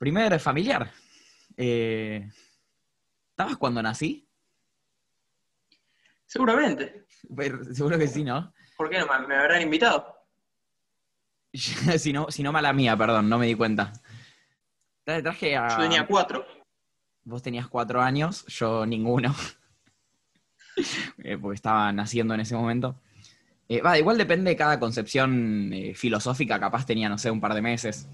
Primer familiar. Eh, ¿Estabas cuando nací? Seguramente. Seguro que sí, ¿no? ¿Por qué no? ¿Me habrán invitado? si, no, si no, mala mía, perdón, no me di cuenta. Traje a... Yo tenía cuatro. Vos tenías cuatro años, yo ninguno. Eh, porque estaba naciendo en ese momento. Eh, va, igual depende de cada concepción eh, filosófica, capaz tenía, no sé, un par de meses.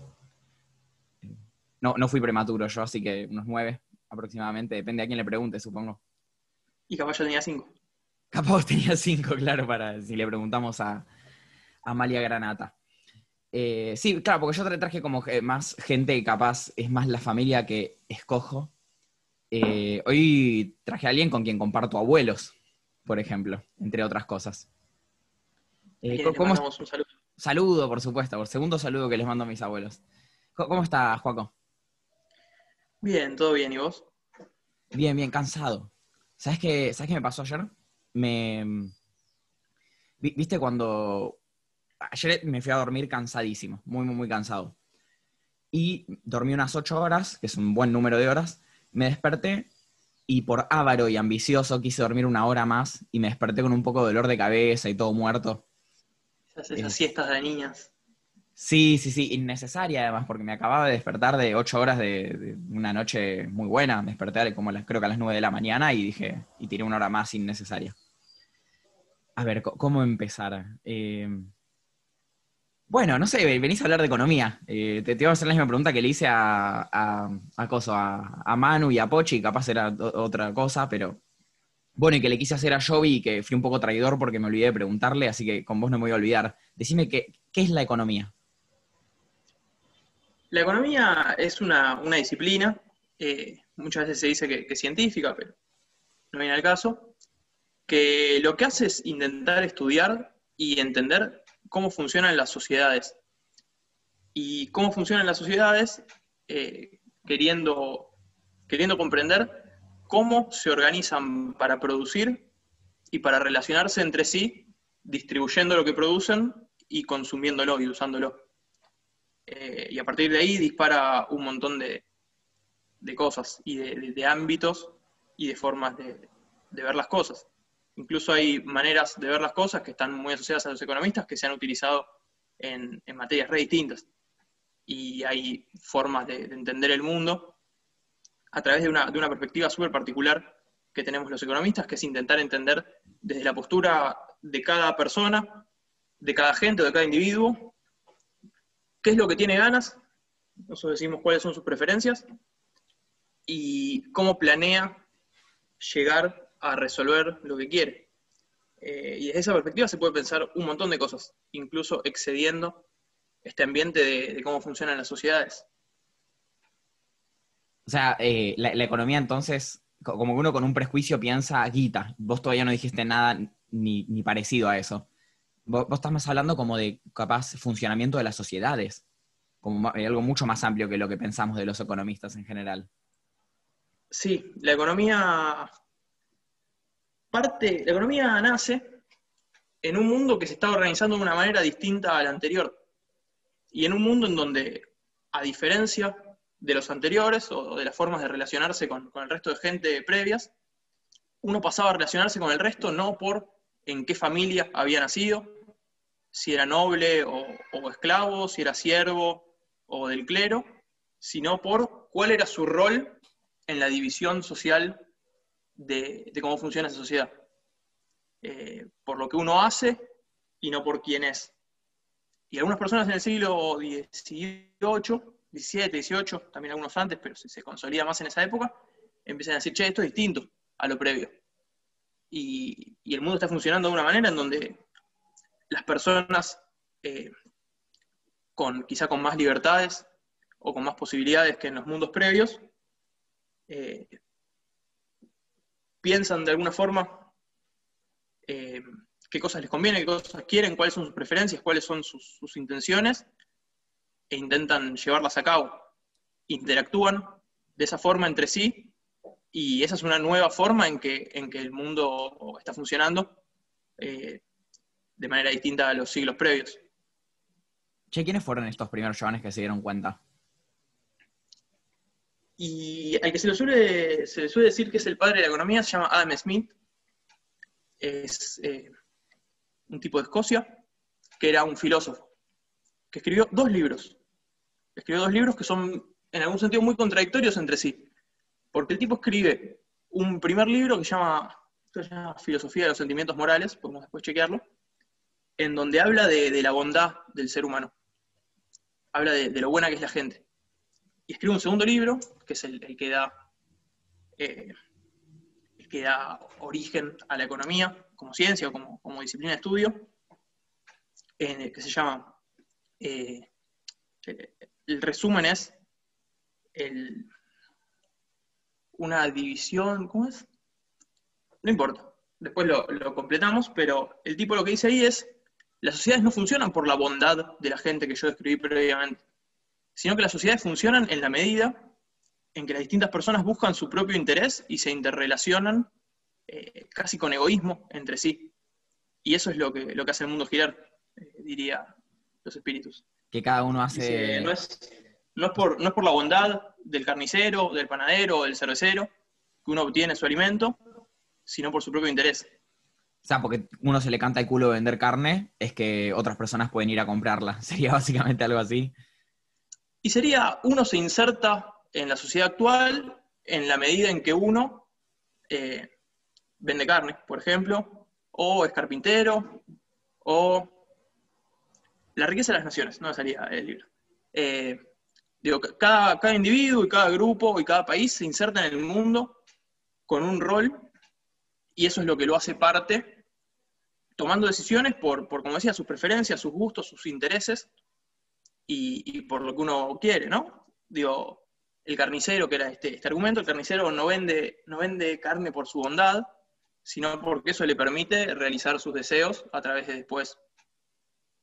No, no fui prematuro yo, así que unos nueve aproximadamente, depende a quién le pregunte, supongo. Y capaz yo tenía cinco. Capaz tenía cinco, claro, para si le preguntamos a Amalia Granata. sí, claro, porque yo traje como más gente capaz, es más la familia que escojo eh, hoy traje a alguien con quien comparto abuelos, por ejemplo, entre otras cosas. Eh, ¿cómo un saludo. Saludo, por supuesto, por segundo saludo que les mando a mis abuelos. ¿Cómo, está, Juaco? Bien, todo bien, ¿y vos? Bien, bien, cansado. ¿Sabes qué, ¿Sabes qué me pasó ayer? Me. ¿Viste cuando. Ayer me fui a dormir cansadísimo, muy, muy, muy cansado. Y dormí unas ocho horas, que es un buen número de horas, me desperté y por avaro y ambicioso quise dormir una hora más y me desperté con un poco de dolor de cabeza y todo muerto. Esas, eh, siestas de niñas. Sí, sí, sí, innecesaria además, porque me acababa de despertar de ocho horas de, una noche muy buena. Desperté como creo que a las nueve de la mañana y dije, y tiré una hora más innecesaria. A ver, ¿cómo empezar? Eh, bueno, no sé, venís a hablar de economía. Eh, te, te, iba a hacer la misma pregunta que le hice a, a, a, a, Manu y a Pochi, capaz era otra cosa, pero bueno, y que le quise hacer a Jovi y que fui un poco traidor porque me olvidé de preguntarle, así que con vos no me voy a olvidar. Decime qué, qué es la economía. La economía es una, disciplina, eh, muchas veces se dice que, que científica, pero no viene al caso, que lo que hace es intentar estudiar y entender cómo funcionan las sociedades. Y cómo funcionan las sociedades eh, queriendo, queriendo comprender cómo se organizan para producir y para relacionarse entre sí, distribuyendo lo que producen y consumiéndolo y usándolo. Eh, y a partir de ahí dispara un montón de, cosas y de, ámbitos y de formas de ver las cosas. Incluso hay maneras de ver las cosas que están muy asociadas a los economistas que se han utilizado en, materias re distintas. Y hay formas de, entender el mundo a través de una, perspectiva súper particular que tenemos los economistas, que es intentar entender desde la postura de cada persona, de cada gente o de cada individuo, qué es lo que tiene ganas, nosotros decimos cuáles son sus preferencias, y cómo planea llegar a resolver lo que quiere. Eh, y desde esa perspectiva se puede pensar un montón de cosas, incluso excediendo este ambiente de, cómo funcionan las sociedades. O sea, eh, la, economía entonces, como uno con un prejuicio piensa guita, vos todavía no dijiste nada ni, parecido a eso. Vos, estás más hablando como de capaz funcionamiento de las sociedades, como algo mucho más amplio que lo que pensamos de los economistas en general. Sí, la economía parte, la economía nace en un mundo que se está organizando de una manera distinta a la anterior. Y en un mundo en donde, a diferencia de los anteriores o de las formas de relacionarse con, el resto de gente previas, uno pasaba a relacionarse con el resto no por en qué familia había nacido, si era noble o, esclavo, si era siervo o del clero, sino por cuál era su rol en la división social de, cómo funciona esa sociedad. Eh, por lo que uno hace y no por quién es. Y algunas personas en el siglo XVIII, XVII, XVIII, también algunos antes, pero se, se consolida más en esa época, empiezan a decir, che, esto es distinto a lo previo. Y, el mundo está funcionando de una manera en donde las personas eh, con quizá con más libertades o con más posibilidades que en los mundos previos, eh, piensan de alguna forma eh, qué cosas les conviene, qué cosas quieren, cuáles son sus preferencias, cuáles son sus, intenciones, e intentan llevarlas a cabo. Interactúan de esa forma entre sí, y esa es una nueva forma en que, en que el mundo está funcionando de manera distinta a los siglos previos. Che, ¿quiénes fueron estos primeros jóvenes que se dieron cuenta? Y al que se, lo suele, se le suele decir que es el padre de la economía se llama Adam Smith. Es eh, un tipo de Escocia que era un filósofo, que escribió dos libros. Escribió dos libros que son en algún sentido muy contradictorios entre sí. Porque el tipo escribe un primer libro que se llama, se llama Filosofía de los Sentimientos Morales, podemos después chequearlo, en donde habla de, la bondad del ser humano. Habla de, lo buena que es la gente. Y escribe un segundo libro, que es el, que da eh, el que da origen a la economía como ciencia o como, disciplina de estudio, que se llama, eh, el, resumen es una división, ¿cómo es? No importa, después lo, lo completamos, pero el tipo lo que dice ahí es las sociedades no funcionan por la bondad de la gente que yo describí previamente, sino que las sociedades funcionan en la medida en que las distintas personas buscan su propio interés y se interrelacionan eh, casi con egoísmo entre sí. Y eso es lo que, lo que hace el mundo girar, eh, diría los espíritus. Que cada uno hace... no, es, no, es por, no es por la bondad del carnicero, del panadero, del cervecero, que uno obtiene su alimento, sino por su propio interés. O sea, porque uno se le canta el culo vender carne, es que otras personas pueden ir a comprarla. Sería básicamente algo así. Y sería, uno se inserta en la sociedad actual en la medida en que uno eh, vende carne, por ejemplo, o es carpintero, o la riqueza de las naciones, no sería el libro. Eh, digo, cada, cada individuo y cada grupo y cada país se inserta en el mundo con un rol y eso es lo que lo hace parte tomando decisiones por, como decía, sus preferencias, sus gustos, sus intereses y, por lo que uno quiere, ¿no? Digo, el carnicero, que era este, este argumento, el carnicero no vende, no vende carne por su bondad, sino porque eso le permite realizar sus deseos a través de después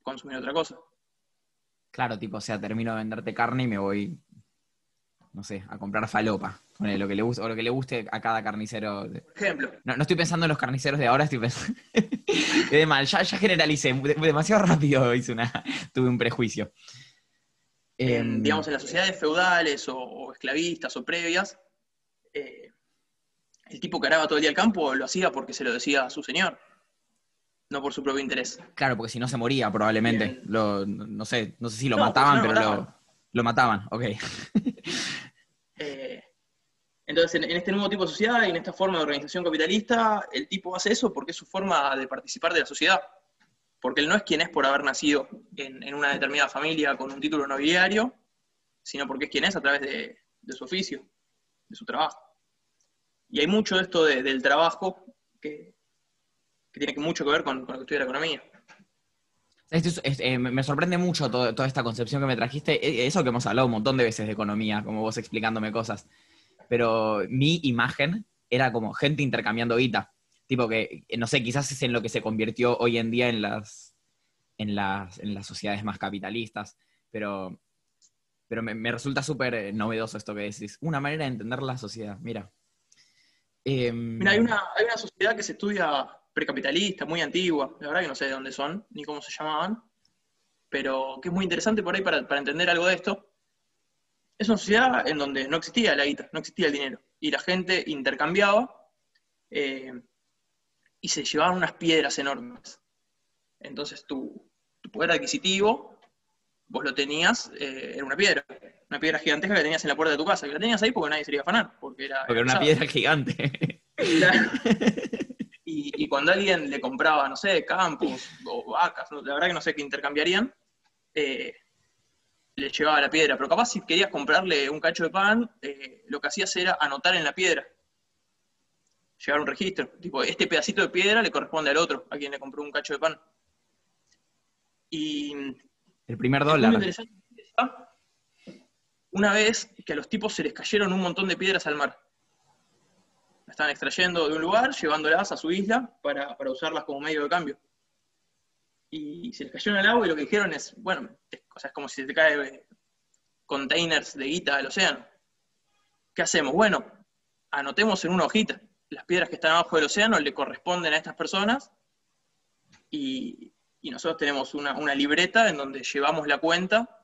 consumir otra cosa. Claro, tipo, o sea, termino de venderte carne y me voy, no sé, a comprar falopa lo que le guste, o lo que le guste a cada carnicero. Por ejemplo. No, estoy pensando en los carniceros de ahora, estoy pensando. de mal, ya, generalicé, demasiado rápido hice una, tuve un prejuicio. Em, digamos, en las sociedades feudales o, esclavistas o previas, eh, el tipo que araba todo el día al campo lo hacía porque se lo decía a su señor, no por su propio interés. Claro, porque si no se moría probablemente. no, sé, no sé si lo mataban, pero Lo, lo, mataban, ok. eh, entonces, en, este nuevo tipo de sociedad y en esta forma de organización capitalista, el tipo hace eso porque es su forma de participar de la sociedad. Porque él no es quien es por haber nacido en, una determinada familia con un título nobiliario, sino porque es quien es a través de, su oficio, de su trabajo. Y hay mucho de esto del trabajo que, tiene mucho que ver con, con lo que estudia la economía. Eh, me sorprende mucho toda esta concepción que me trajiste, e, eso que hemos hablado un montón de veces de economía, como vos explicándome cosas pero mi imagen era como gente intercambiando guita. Tipo que, no sé, quizás es en lo que se convirtió hoy en día en las, en las, en las sociedades más capitalistas, pero, pero me, resulta súper eh, novedoso esto que decís. Una manera de entender la sociedad, mira. Em, mira, hay una, hay una sociedad que se estudia precapitalista, muy antigua, la verdad que no sé de dónde son, ni cómo se llamaban, pero que es muy interesante por ahí para, para entender algo de esto, es una sociedad en donde no existía la guita, no existía el dinero. Y la gente intercambiaba eh, y se llevaban unas piedras enormes. Entonces tu, poder adquisitivo, vos lo tenías, eh, era una piedra. Una piedra gigantesca que tenías en la puerta de tu casa. Que la tenías ahí porque nadie se iba a afanar. Porque era, porque era una piedra gigante. Y, cuando alguien le compraba, no sé, campos o vacas, la verdad que no sé qué intercambiarían, eh, le llevaba la piedra, pero capaz si querías comprarle un cacho de pan, eh, lo que hacías era anotar en la piedra, llevar un registro, tipo, este pedacito de piedra le corresponde al otro, a quien le compró un cacho de pan. Y... El primer dólar. Una vez que a los tipos se les cayeron un montón de piedras al mar. Las estaban extrayendo de un lugar, llevándolas a su isla para, para usarlas como medio de cambio y se les cayó en el agua y lo que dijeron es, bueno, es, es como si se te cae eh, containers de guita del océano. ¿Qué hacemos? Bueno, anotemos en una hojita. Las piedras que están abajo del océano le corresponden a estas personas y, nosotros tenemos una, libreta en donde llevamos la cuenta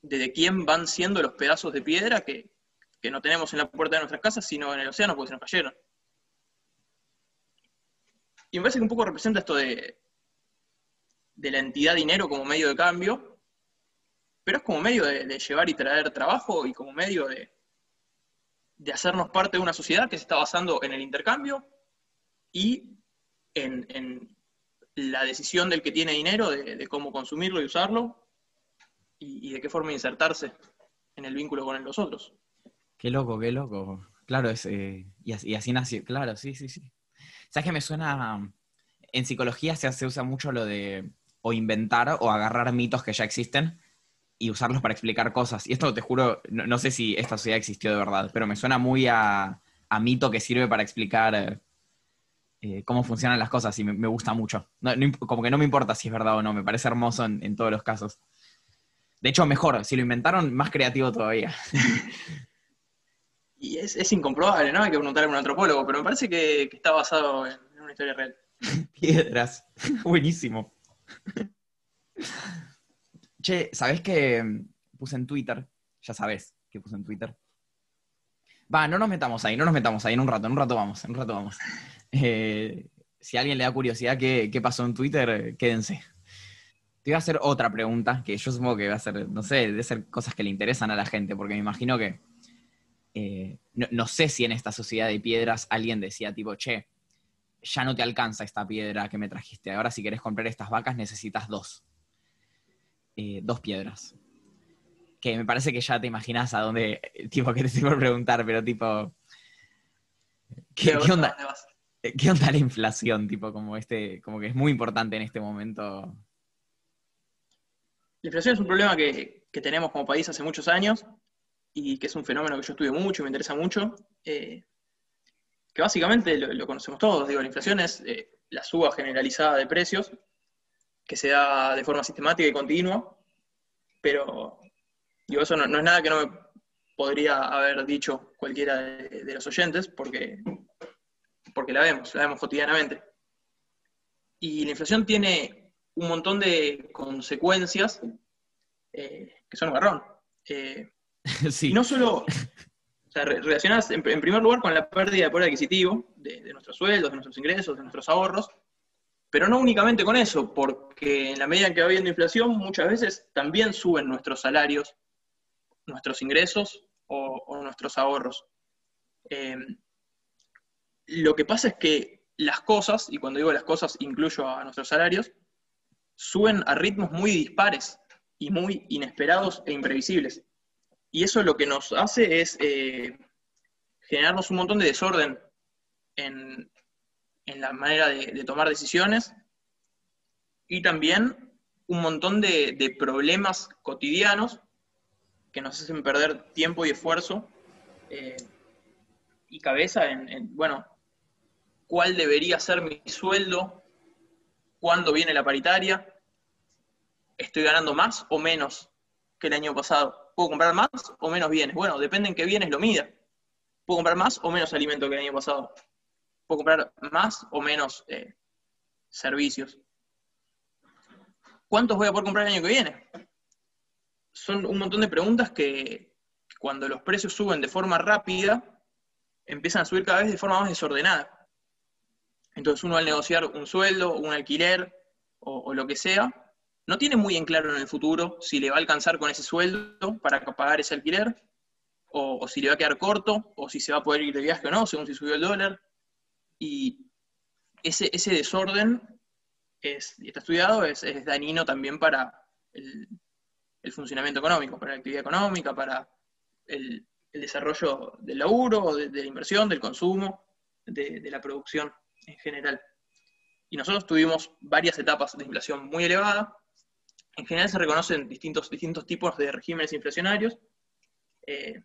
de, de quién van siendo los pedazos de piedra que, que no tenemos en la puerta de nuestras casas, sino en el océano porque se nos cayeron. Y me parece que un poco representa esto de, de la entidad dinero como medio de cambio, pero es como medio de, llevar y traer trabajo y como medio de, de, hacernos parte de una sociedad que se está basando en el intercambio y en, la decisión del que tiene dinero de, cómo consumirlo y usarlo y, de qué forma insertarse en el vínculo con los otros. Qué loco, qué loco. Claro, es, eh, y, así, y, así, nació, claro, sí, sí, sí. ¿Sabes que me suena? En psicología se, se usa mucho lo de o inventar o agarrar mitos que ya existen y usarlos para explicar cosas. Y esto te juro, no, sé si esta sociedad existió de verdad, pero me suena muy a, mito que sirve para explicar eh, eh, cómo funcionan las cosas y me, gusta mucho. como que no me importa si es verdad o no, me parece hermoso en, todos los casos. De hecho, mejor, si lo inventaron, más creativo todavía. y es, incomprobable, ¿no? Hay que preguntarle a un antropólogo, pero me parece que, está basado en, en una historia real. Piedras, buenísimo. Che, ¿sabés que puse en Twitter? Ya sabes que puse en Twitter. Va, no nos metamos ahí, no nos metamos ahí, en un rato, en un rato vamos, en un rato vamos. Eh, si a alguien le da curiosidad qué, pasó en Twitter, quédense. Te iba a hacer otra pregunta, que yo supongo que va a ser, no sé, debe ser cosas que le interesan a la gente, porque me imagino que eh, no, no, sé si en esta sociedad de piedras alguien decía tipo, che, ya no te alcanza esta piedra que me trajiste. Ahora si querés comprar estas vacas necesitas dos. Eh, dos piedras. Que me parece que ya te imaginas a dónde, tipo, que te estoy por preguntar, pero tipo... ¿Qué, onda? ¿Qué onda la inflación? Tipo, como este, como que es muy importante en este momento. La inflación es un problema que, tenemos como país hace muchos años y que es un fenómeno que yo estudio mucho y me interesa mucho. Eh, que básicamente lo, conocemos todos, digo, la inflación es eh, la suba generalizada de precios, que se da de forma sistemática y continua, pero digo, eso no, es nada que no me podría haber dicho cualquiera de, los oyentes, porque, porque la vemos, la vemos cotidianamente. Y la inflación tiene un montón de consecuencias eh, que son un garrón. Eh, sí. no solo, o sea, relacionadas en, primer lugar con la pérdida de poder adquisitivo de, nuestros sueldos, de nuestros ingresos, de nuestros ahorros, pero no únicamente con eso, porque en la medida en que va habiendo inflación, muchas veces también suben nuestros salarios, nuestros ingresos o, nuestros ahorros. Eh, lo que pasa es que las cosas, y cuando digo las cosas incluyo a nuestros salarios, suben a ritmos muy dispares y muy inesperados e imprevisibles. Y eso lo que nos hace es eh, generarnos un montón de desorden en, la manera de, tomar decisiones y también un montón de, problemas cotidianos que nos hacen perder tiempo y esfuerzo eh, y cabeza en, bueno, cuál debería ser mi sueldo, cuándo viene la paritaria, estoy ganando más o menos que el año pasado. ¿Puedo comprar más o menos bienes? Bueno, depende en qué bienes lo mida. ¿Puedo comprar más o menos alimento que el año pasado? ¿Puedo comprar más o menos eh, servicios? ¿Cuántos voy a poder comprar el año que viene? Son un montón de preguntas que cuando los precios suben de forma rápida, empiezan a subir cada vez de forma más desordenada. Entonces uno al negociar un sueldo, un alquiler o lo que sea, no tiene muy en claro en el futuro si le va a alcanzar con ese sueldo para pagar ese alquiler, o, si le va a quedar corto, o si se va a poder ir de viaje o no, según si subió el dólar. Y ese, ese desorden, es, está estudiado, es, dañino también para el, funcionamiento económico, para la actividad económica, para el, desarrollo del laburo, de, la inversión, del consumo, de, de la producción en general. Y nosotros tuvimos varias etapas de inflación muy elevada, en general se reconocen distintos, distintos tipos de regímenes inflacionarios, eh,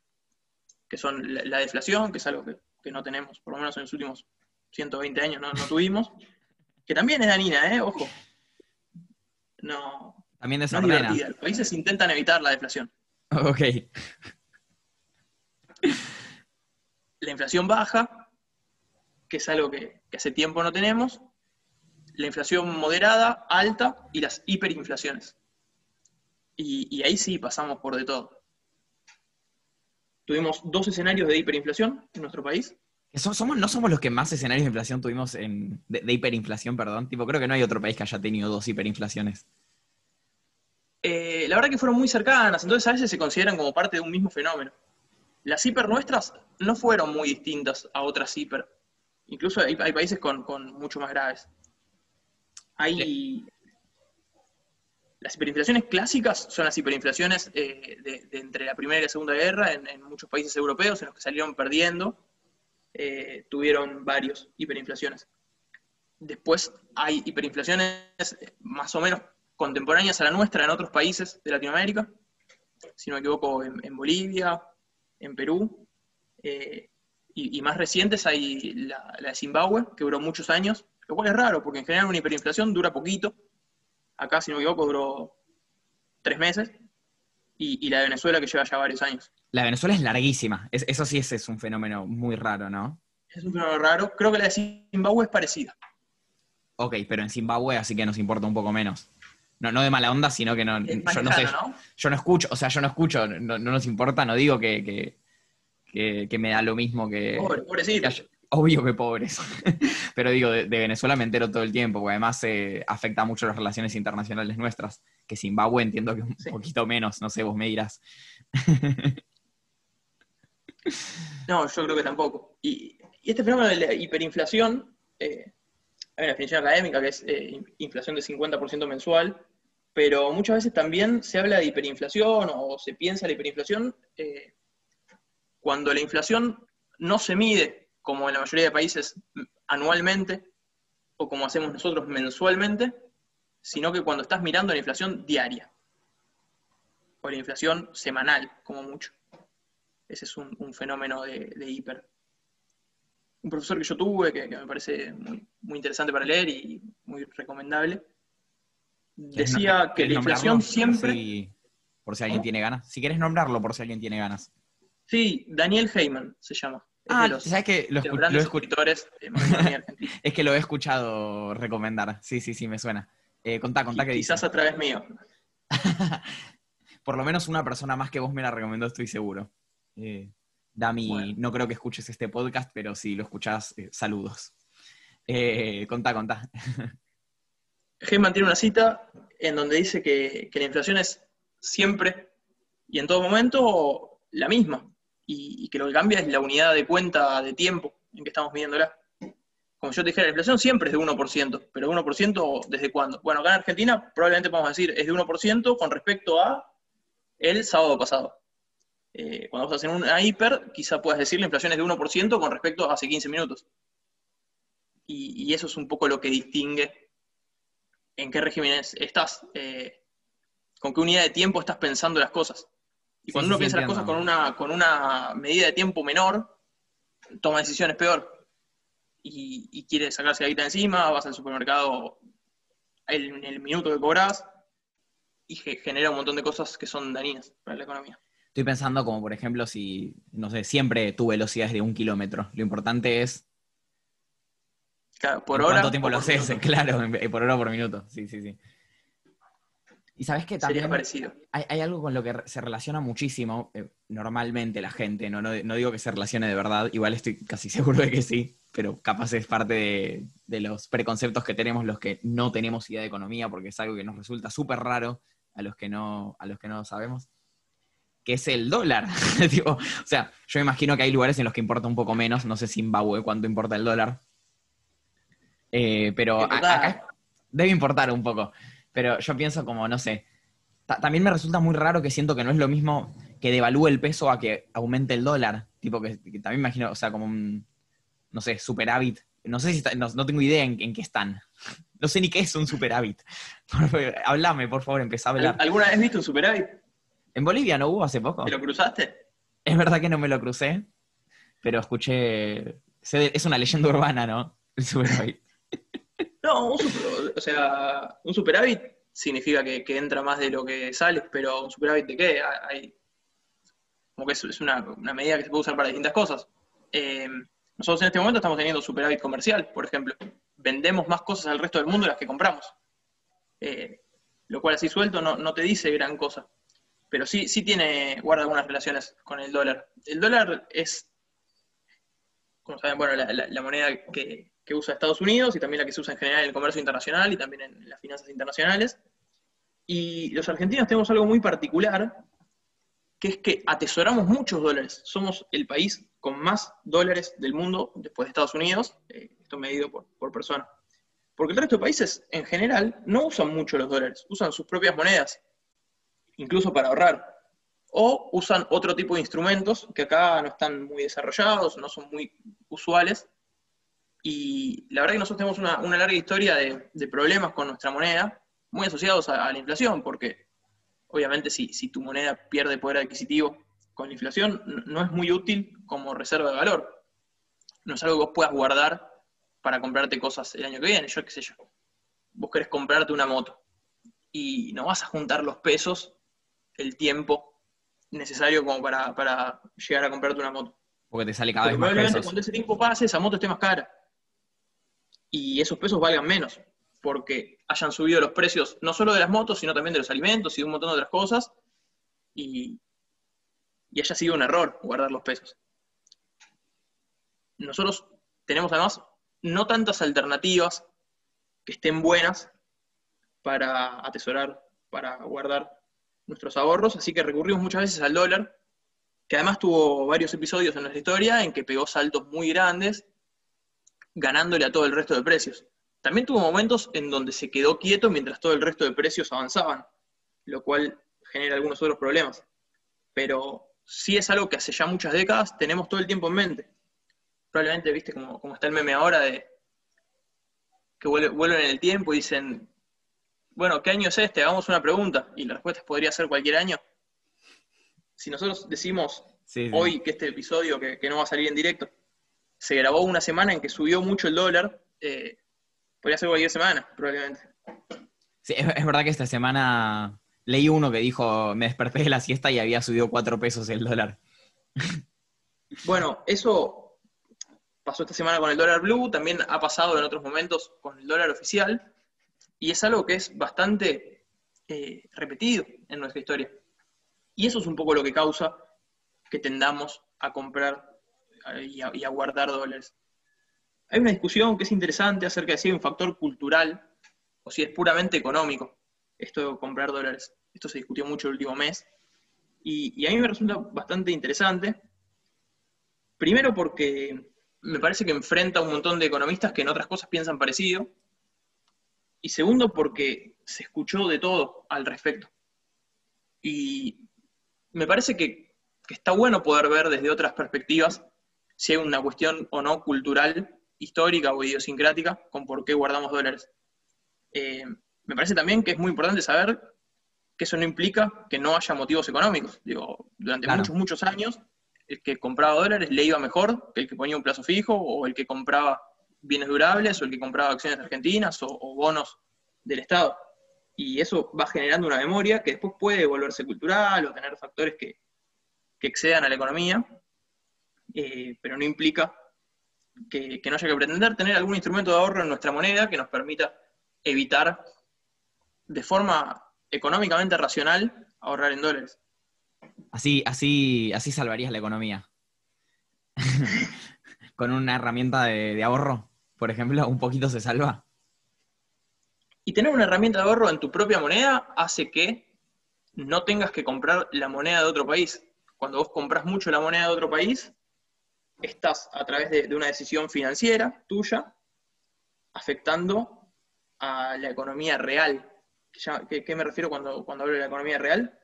que son la, deflación, que es algo que, no tenemos, por lo menos en los últimos 120 años no, tuvimos, que también es dañina, ¿eh? Ojo. No. También desordena. No Los países intentan evitar la deflación. Ok. La inflación baja, que es algo que hace tiempo no tenemos, la inflación moderada, alta y las hiperinflaciones. Y, ahí sí pasamos por de todo. tuvimos dos escenarios de hiperinflación en nuestro país. Somos, no somos los que más escenarios de inflación tuvimos en, de, hiperinflación, perdón. Tipo, creo que no hay otro país que haya tenido dos hiperinflaciones. Eh, la verdad que fueron muy cercanas, entonces a veces se consideran como parte de un mismo fenómeno. Las hiper nuestras no fueron muy distintas a otras hiper. Incluso hay, países con, mucho más graves. Hay, las hiperinflaciones clásicas son las hiperinflaciones eh, de, entre la Primera y la Segunda Guerra en, muchos países europeos en los que salieron perdiendo. Eh, tuvieron varios hiperinflaciones. Después hay hiperinflaciones eh, más o menos contemporáneas a la nuestra en otros países de Latinoamérica. Si no me equivoco, en, Bolivia, en Perú. y, más recientes hay la, la de Zimbabue, que duró muchos años, lo cual es raro, porque en general una hiperinflación dura poquito acá, si no me equivoco, duró tres meses, y, la de Venezuela que lleva ya varios años. La de Venezuela es larguísima, eso sí es, un fenómeno muy raro, ¿no? Es un fenómeno raro, creo que la de Zimbabue es parecida. Ok, pero en Zimbabue así que nos importa un poco menos. No, no de mala onda, sino que no, yo no sé, yo no escucho, o sea, yo no escucho, no, nos importa, no digo que, que, me da lo mismo que... Pobre, pobrecito obvio que pobres. Pero digo, de, Venezuela me entero todo el tiempo, porque además eh, afecta mucho las relaciones internacionales nuestras, que Zimbabue entiendo que un poquito menos, no sé, vos me dirás. no, yo creo que tampoco. Y, este fenómeno de la hiperinflación, eh, hay una definición académica que es eh, inflación de 50% mensual, pero muchas veces también se habla de hiperinflación o se piensa la hiperinflación cuando la inflación no se mide como en la mayoría de países anualmente o como hacemos nosotros mensualmente, sino que cuando estás mirando la inflación diaria o la inflación semanal, como mucho. Ese es un, fenómeno de, hiper. Un profesor que yo tuve, que, me parece muy, interesante para leer y muy recomendable, decía que la inflación siempre... por si alguien tiene ganas. Si quieres nombrarlo, por si alguien tiene ganas. Sí, Daniel Heyman se llama. Ah, ¿sabes que lo, lo Es que lo he escuchado recomendar. Sí, sí, sí, me suena. Eh, contá, contá que Quizás a través mío. Por lo menos una persona más que vos me la recomendó, estoy seguro. Eh, Dami, no creo que escuches este podcast, pero si lo escuchás, eh, saludos. Eh, contá, contá. Heyman tiene una cita en donde dice que la inflación es siempre y en todo momento la misma y, que lo que cambia es la unidad de cuenta de tiempo en que estamos midiéndola. Como yo te dije, la inflación siempre es de 1%, pero 1% ¿desde cuándo? Bueno, acá en Argentina probablemente podemos decir es de 1% con respecto a el sábado pasado. Eh, cuando vas a hacer una hiper, quizá puedas decir la inflación es de 1% con respecto a hace 15 minutos. Y, eso es un poco lo que distingue en qué régimen estás, eh, con qué unidad de tiempo estás pensando las cosas. Y cuando uno piensa las cosas con una, con una medida de tiempo menor, toma decisiones peor. Y, quiere sacarse la guita encima, vas al supermercado en el minuto que cobras y genera un montón de cosas que son dañinas para la economía. Estoy pensando como, por ejemplo, si, no sé, siempre tu velocidad es de un kilómetro. Lo importante es... por hora. ¿Cuánto tiempo lo haces? Claro, por hora o por minuto. Sí, sí, sí. Y sabes que también parecido. Hay, algo con lo que se relaciona muchísimo eh, normalmente la gente, ¿no? ¿no? digo que se relacione de verdad, igual estoy casi seguro de que sí, pero capaz es parte de, los preconceptos que tenemos los que no tenemos idea de economía, porque es algo que nos resulta súper raro a los que no, a los que no sabemos, que es el dólar. o sea, yo me imagino que hay lugares en los que importa un poco menos, no sé Zimbabue cuánto importa el dólar, eh, pero acá debe importar un poco. Pero yo pienso como, no sé, también me resulta muy raro que siento que no es lo mismo que devalúe el peso a que aumente el dólar. Tipo que, también imagino, o sea, como un, no sé, superávit. No sé si no, tengo idea en, qué están. No sé ni qué es un superávit. Háblame, por favor, empezá a hablar. ¿Alguna vez viste un superávit? En Bolivia no hubo hace poco. ¿Te lo cruzaste? Es verdad que no me lo crucé, pero escuché. Es una leyenda urbana, ¿no? El superávit. No, un o sea, un superávit significa que, entra más de lo que sale, pero un superávit de qué? Hay, como que es, una, medida que se puede usar para distintas cosas. Eh, nosotros en este momento estamos teniendo superávit comercial, por ejemplo. Vendemos más cosas al resto del mundo de las que compramos. Eh, lo cual así suelto no, te dice gran cosa. pero sí, sí tiene, guarda algunas relaciones con el dólar. El dólar es, como saben, bueno, la, moneda que, usa Estados Unidos y también la que se usa en general en el comercio internacional y también en las finanzas internacionales. Y los argentinos tenemos algo muy particular, que es que atesoramos muchos dólares. Somos el país con más dólares del mundo después de Estados Unidos, eh, esto medido por, por persona. Porque el resto de países, en general, no usan mucho los dólares, usan sus propias monedas, incluso para ahorrar. O usan otro tipo de instrumentos que acá no están muy desarrollados, no son muy usuales. Y la verdad que nosotros tenemos una, larga historia de, problemas con nuestra moneda, muy asociados a, la inflación, porque obviamente si, si tu moneda pierde poder adquisitivo con la inflación, no es muy útil como reserva de valor. No es algo que vos puedas guardar para comprarte cosas el año que viene, yo qué sé yo. Vos querés comprarte una moto y no vas a juntar los pesos, el tiempo necesario como para, llegar a comprarte una moto. Porque te sale cada vez más probablemente cuando ese tiempo pase, esa moto esté más cara. Y esos pesos valgan menos, porque hayan subido los precios no solo de las motos, sino también de los alimentos y de un montón de otras cosas, y, y haya sido un error guardar los pesos. Nosotros tenemos además no tantas alternativas que estén buenas para atesorar, para guardar nuestros ahorros, así que recurrimos muchas veces al dólar, que además tuvo varios episodios en nuestra historia en que pegó saltos muy grandes, ganándole a todo el resto de precios. También tuvo momentos en donde se quedó quieto mientras todo el resto de precios avanzaban, lo cual genera algunos otros problemas. Pero sí es algo que hace ya muchas décadas tenemos todo el tiempo en mente probablemente, viste, como, como está el meme ahora de que vuelven en el tiempo y dicen, bueno, ¿qué año es este? Hagamos una pregunta. Y la respuesta podría ser cualquier año. Si nosotros decimos hoy que este episodio, que, no va a salir en directo, se grabó una semana en que subió mucho el dólar, eh, podría ser cualquier semana, probablemente. Sí, es, es, verdad que esta semana leí uno que dijo, me desperté de la siesta y había subido cuatro pesos el dólar. Bueno, eso pasó esta semana con el dólar blue, también ha pasado en otros momentos con el dólar oficial, y es algo que es bastante eh, repetido en nuestra historia. Y eso es un poco lo que causa que tendamos a comprar y, a, guardar dólares. Hay una discusión que es interesante acerca de si hay un factor cultural o si es puramente económico esto de comprar dólares. Esto se discutió mucho el último mes. Y a mí me resulta bastante interesante. Primero porque me parece que enfrenta a un montón de economistas que en otras cosas piensan parecido. Y segundo, porque se escuchó de todo al respecto. Y me parece que, está bueno poder ver desde otras perspectivas si hay una cuestión o no cultural, histórica o idiosincrática con por qué guardamos dólares. Eh, me parece también que es muy importante saber que eso no implica que no haya motivos económicos. Digo, durante muchos, muchos años el que compraba dólares le iba mejor que el que ponía un plazo fijo, o el que compraba bienes durables, o el que compraba acciones argentinas, o, bonos del Estado. Y eso va generando una memoria que después puede volverse cultural o tener factores que, excedan a la economía, eh, pero no implica que, que no haya que pretender tener algún instrumento de ahorro en nuestra moneda que nos permita evitar de forma económicamente racional ahorrar en dólares. Así, así, así salvarías la economía. Con una herramienta de, ahorro, por ejemplo, un poquito se salva. Y tener una herramienta de ahorro en tu propia moneda hace que no tengas que comprar la moneda de otro país. Cuando vos compras mucho la moneda de otro país, estás a través de, una decisión financiera tuya afectando a la economía real. ¿Qué, qué me refiero cuando, cuando hablo de la economía real?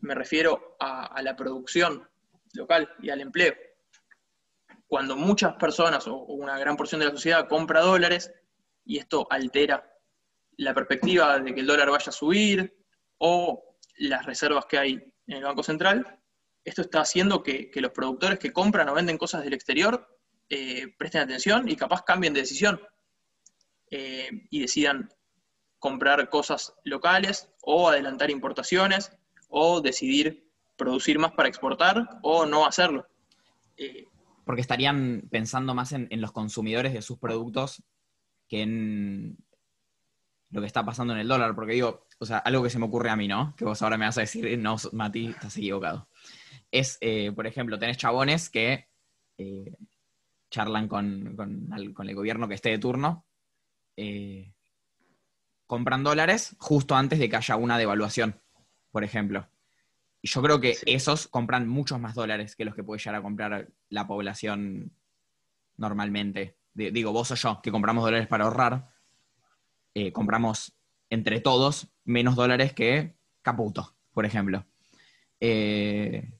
me refiero a, la producción local y al empleo. Cuando muchas personas o una gran porción de la sociedad compra dólares y esto altera la perspectiva de que el dólar vaya a subir o las reservas que hay en el Banco Central, esto está haciendo que, los productores que compran o venden cosas del exterior eh, presten atención y capaz cambien de decisión eh, y decidan comprar cosas locales o adelantar importaciones o decidir producir más para exportar o no hacerlo. Eh, Porque estarían pensando más en, los consumidores de sus productos que en, lo que está pasando en el dólar, porque digo, o sea, algo que se me ocurre a mí, ¿no? Que vos ahora me vas a decir, no, Mati, estás equivocado. Es, eh, por ejemplo, tenés chabones que eh, charlan con, el gobierno que esté de turno, eh, compran dólares justo antes de que haya una devaluación, por ejemplo. Y yo creo que esos compran muchos más dólares que los que puede llegar a comprar la población normalmente. digo, vos o yo, que compramos dólares para ahorrar, compramos entre todos menos dólares que Caputo, por ejemplo. Eh,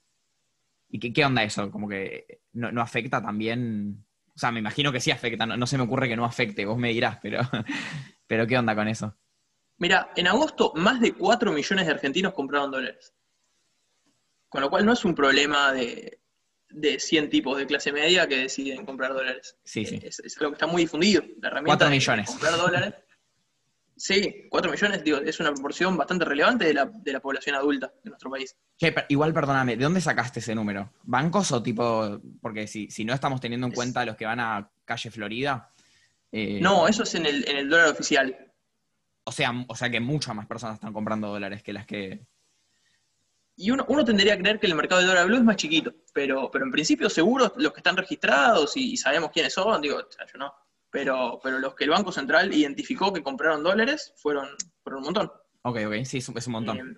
¿Y qué, onda eso? Como que no, afecta también. O sea, me imagino que sí afecta, no, se me ocurre que no afecte, vos me dirás, pero, pero ¿qué onda con eso? Mira, en agosto más de 4 millones de argentinos compraron dólares. Con lo cual no es un problema de, de 100 tipos de clase media que deciden comprar dólares. Sí, sí. Es, algo que está muy difundido. La herramienta 4 millones. De comprar dólares. Sí, 4 millones, digo, es una proporción bastante relevante de la, de la población adulta de nuestro país. igual, perdóname, ¿de dónde sacaste ese número? ¿Bancos o tipo.? Porque si, si no estamos teniendo en cuenta los que van a calle Florida. Eh, no, eso es en el, en el dólar oficial. O sea, o sea que muchas más personas están comprando dólares que las que, y uno, tendría que creer que el mercado de dólar blue es más chiquito, pero, pero en principio seguro los que están registrados y, sabemos quiénes son, digo, yo no, pero, pero los que el Banco Central identificó que compraron dólares fueron, un montón. Ok, ok, sí, es un, montón. Eh,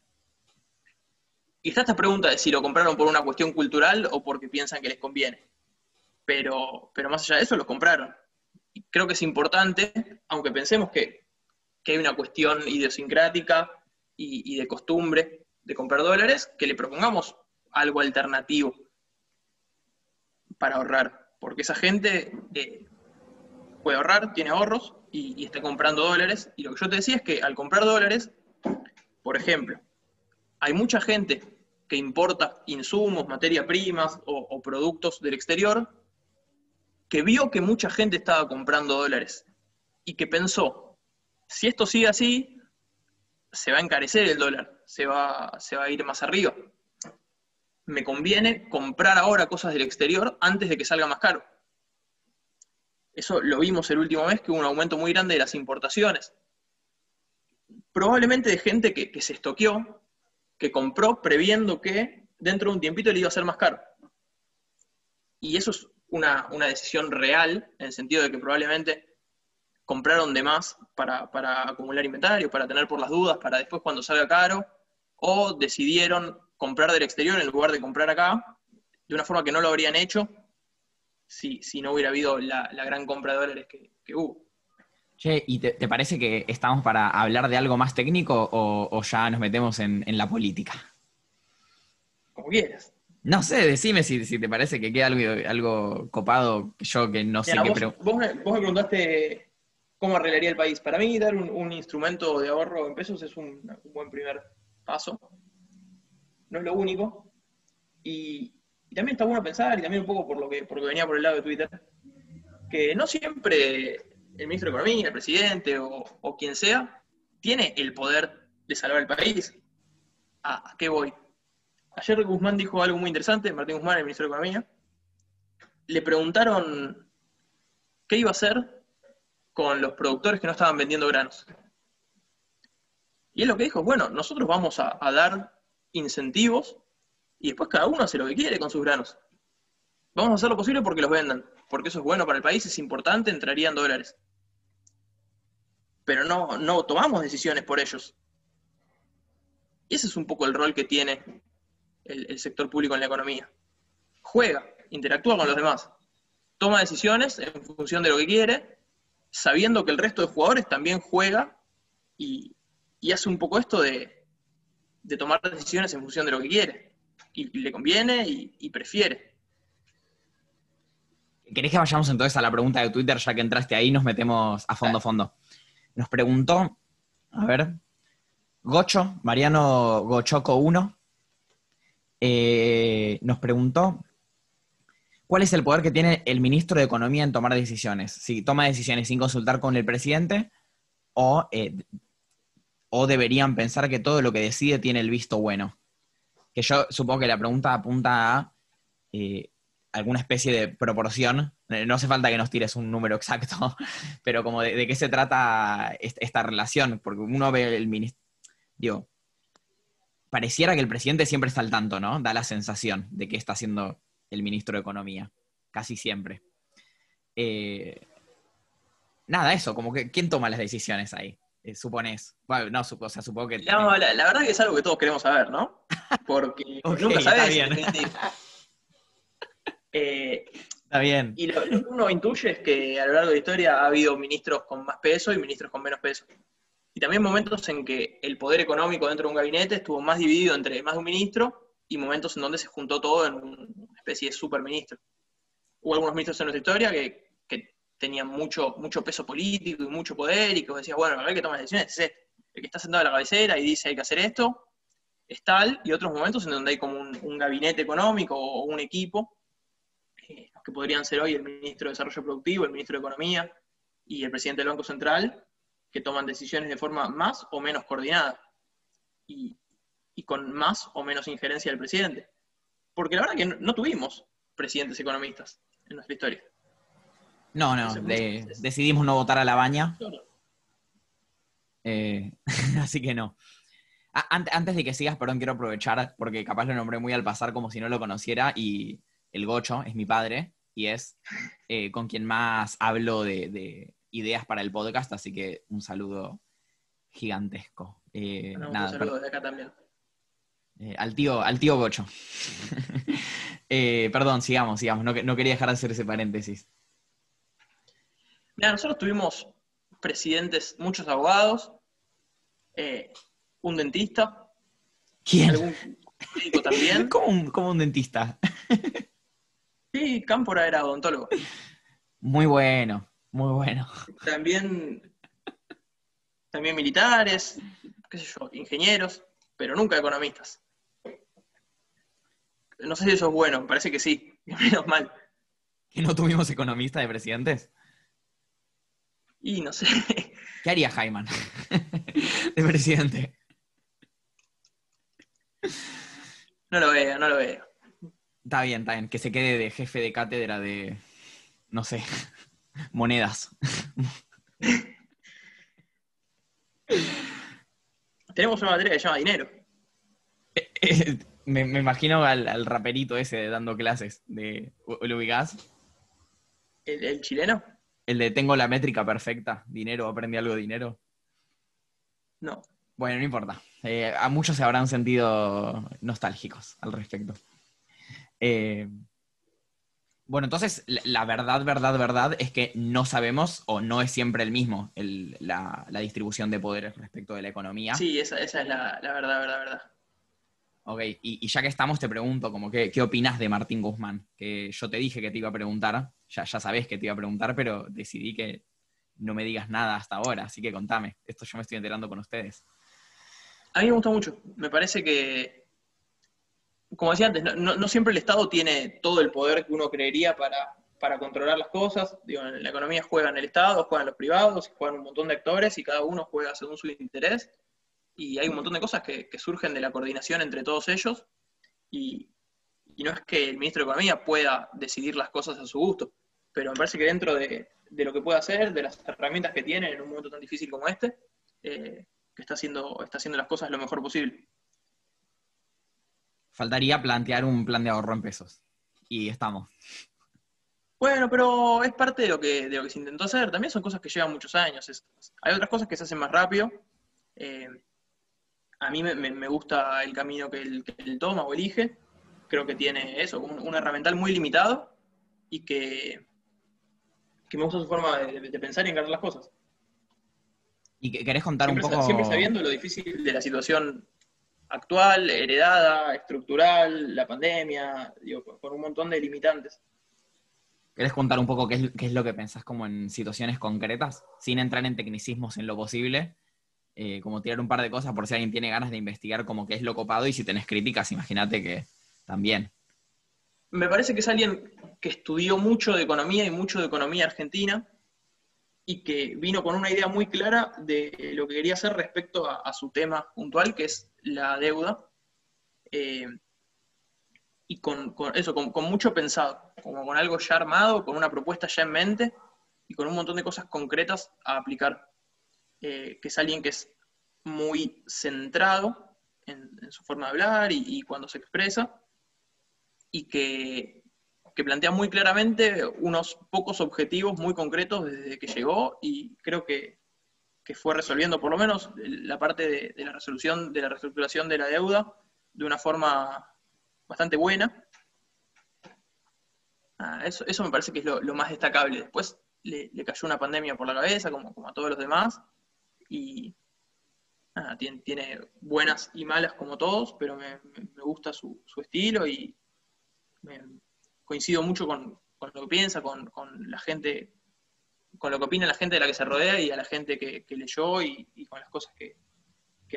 y está esta pregunta de si lo compraron por una cuestión cultural o porque piensan que les conviene. Pero, pero más allá de eso, los compraron. Y creo que es importante, aunque pensemos que, hay una cuestión idiosincrática y de costumbre, de comprar dólares, que le propongamos algo alternativo para ahorrar. Porque esa gente eh, puede ahorrar, tiene ahorros y, está comprando dólares. Y lo que yo te decía es que al comprar dólares, por ejemplo, hay mucha gente que importa insumos, materias primas o productos del exterior, que vio que mucha gente estaba comprando dólares y que pensó, si esto sigue así, se va a encarecer el dólar, se va, se va a ir más arriba. Me conviene comprar ahora cosas del exterior antes de que salga más caro. Eso lo vimos el último mes, que hubo un aumento muy grande de las importaciones. Probablemente de gente que, se estoqueó, que compró previendo que dentro de un tiempito le iba a ser más caro. Y eso es una, una decisión real, en el sentido de que probablemente compraron de más para, acumular inventario, para tener por las dudas, para después cuando salga caro, o decidieron comprar del exterior en lugar de comprar acá, de una forma que no lo habrían hecho si, no hubiera habido la, gran compra de dólares que, hubo. Che, ¿y te, parece que estamos para hablar de algo más técnico o, ya nos metemos en, la política? Como quieras. No sé, decime si, te parece que queda algo, algo copado yo que no sé qué... Pero... vos me preguntaste ¿Cómo arreglaría el país? Para mí, dar un, instrumento de ahorro en pesos es un, buen primer paso. No es lo único. Y, también está bueno pensar, y también un poco por lo que, venía por el lado de Twitter, que no siempre el ministro de Economía, el presidente o, quien sea, tiene el poder de salvar el país. ¿A qué voy? Ayer Guzmán dijo algo muy interesante, Martín Guzmán, el ministro de Economía. Le preguntaron qué iba a hacer con los productores que no estaban vendiendo granos. Y es lo que dijo, bueno, nosotros vamos a, dar incentivos y después cada uno hace lo que quiere con sus granos. Vamos a hacer lo posible porque los vendan, porque eso es bueno para el país, es importante, entrarían dólares. Pero no, no tomamos decisiones por ellos. Y ese es un poco el rol que tiene el, el sector público en la economía. Juega, interactúa con los demás, toma decisiones en función de lo que quiere sabiendo que el resto de jugadores también juega y, hace un poco esto de, tomar decisiones en función de lo que quiere. Y, le conviene y, prefiere. ¿Querés que vayamos entonces a la pregunta de Twitter, ya que entraste ahí, nos metemos a fondo a fondo? Nos preguntó, a ver, Gocho, Mariano Gochoco 1, eh, nos preguntó ¿Cuál es el poder que tiene el ministro de Economía en tomar decisiones? Si toma decisiones sin consultar con el presidente o, eh, o deberían pensar que todo lo que decide tiene el visto bueno. Que yo supongo que la pregunta apunta a eh, alguna especie de proporción eh, no hace falta que nos tires un número exacto, pero como de, qué se trata esta relación, porque uno ve el ministro, digo, pareciera que el presidente siempre está al tanto, ¿no? Da la sensación de que está haciendo el ministro de Economía, casi siempre. Eh, nada, eso, como que, ¿quién toma las decisiones ahí? Eh, supones. Bueno, no, o sea, supongo que. No, la, verdad que es algo que todos queremos saber, ¿no? Porque nunca sabes. Eh, está bien. Y lo, que uno intuye es que a lo largo de la historia ha habido ministros con más peso y ministros con menos peso. Y también momentos en que el poder económico dentro de un gabinete estuvo más dividido entre más de un ministro y momentos en donde se juntó todo en una especie de superministro. Hubo algunos ministros en nuestra historia que, tenían mucho, mucho peso político y mucho poder y que vos decías, bueno, el que toma las decisiones es este. El que está sentado a la cabecera y dice hay que hacer esto, es tal, y otros momentos en donde hay como un, gabinete económico o un equipo, eh, que podrían ser hoy el ministro de Desarrollo Productivo, el ministro de Economía y el presidente del Banco Central, que toman decisiones de forma más o menos coordinada y, con más o menos injerencia del presidente. Porque la verdad que no, tuvimos presidentes economistas en nuestra historia. No, no, decidimos no votar a la baña. Eh, así que no. antes de que sigas, perdón, quiero aprovechar, porque capaz lo nombré muy al pasar como si no lo conociera, y el Gocho es mi padre, y es eh, con quien más hablo de, ideas para el podcast, así que un saludo gigantesco. Eh, un saludo de acá también. Eh, al, tío, al tío Gocho. Perdón, sigamos, sigamos. No, no, quería dejar de hacer ese paréntesis. Mira, nosotros tuvimos presidentes, muchos abogados, un dentista. ¿Quién? Algún médico también. ¿Cómo un, como un dentista? sí, Cámpora era odontólogo. Muy bueno. Muy bueno. También, también militares, qué sé yo, ingenieros, pero nunca economistas. No sé si eso es bueno, parece que sí, menos mal. ¿Que no tuvimos economistas de presidentes? Y no sé. ¿Qué haría Jaiman de presidente? No lo veo, no lo veo. Está bien, está bien. Que se quede de jefe de cátedra de, no sé, monedas. Tenemos una materia que se llama dinero. Eh, eh, me, imagino al, raperito ese dando clases de ¿Lo ¿El, chileno? El de tengo la métrica perfecta, dinero, aprendí algo de dinero. No. Bueno, no importa. Eh, a muchos se habrán sentido nostálgicos al respecto. Eh, bueno, entonces la verdad, verdad, verdad es que no sabemos o no es siempre el mismo la, distribución de poderes respecto de la economía. Sí, esa, es la, verdad, verdad, verdad. Ok, y, ya que estamos te pregunto, como ¿qué, ¿qué opinas de Martín Guzmán? Que yo te dije que te iba a preguntar, ya, ya sabés que te iba a preguntar, pero decidí que no me digas nada hasta ahora, así que contame, esto yo me estoy enterando con ustedes. A mí me gusta mucho, me parece que como decía antes, no, siempre el Estado tiene todo el poder que uno creería para, controlar las cosas. Digo, en la economía juegan el Estado, juegan los privados, juegan un montón de actores y cada uno juega según su interés. Y hay un montón de cosas que, surgen de la coordinación entre todos ellos. Y, no es que el ministro de Economía pueda decidir las cosas a su gusto, pero me parece que dentro de, lo que puede hacer, de las herramientas que tiene en un momento tan difícil como este, eh, que está haciendo, está haciendo las cosas lo mejor posible. Faltaría plantear un plan de ahorro en pesos. Y estamos. Bueno, pero es parte de lo que, de lo que se intentó hacer. También son cosas que llevan muchos años. hay otras cosas que se hacen más rápido. Eh, a mí me, gusta el camino que él, toma o elige. Creo que tiene eso, un, un herramental muy limitado y que, que me gusta su forma de, pensar y encarar las cosas. ¿Y querés contar un poco? Siempre sabiendo lo difícil de la situación actual, heredada, estructural, la pandemia, digo, con un montón de limitantes. ¿Querés contar un poco qué es, lo que pensás como en situaciones concretas, sin entrar en tecnicismos en lo posible? Eh, como tirar un par de cosas por si alguien tiene ganas de investigar como qué es lo copado y si tenés críticas, imagínate que también. Me parece que es alguien que estudió mucho de economía y mucho de economía argentina, y que vino con una idea muy clara de lo que quería hacer respecto a, su tema puntual, que es la deuda, eh, y con, eso, con, mucho pensado. como con algo ya armado, con una propuesta ya en mente y con un montón de cosas concretas a aplicar. Eh, que es alguien que es muy centrado en, su forma de hablar y, cuando se expresa, y que, plantea muy claramente unos pocos objetivos muy concretos desde que llegó, y creo que, fue resolviendo por lo menos la parte de, la resolución, de la reestructuración de la deuda de una forma bastante buena. Ah, eso, me parece que es lo, más destacable. Después le, cayó una pandemia por la cabeza, como, como a todos los demás, y tiene, buenas y malas como todos, pero me, gusta su, estilo y coincido mucho con, lo que piensa, con, la gente, con lo que opina la gente de la que se rodea y a la gente que, leyó y, con las cosas que,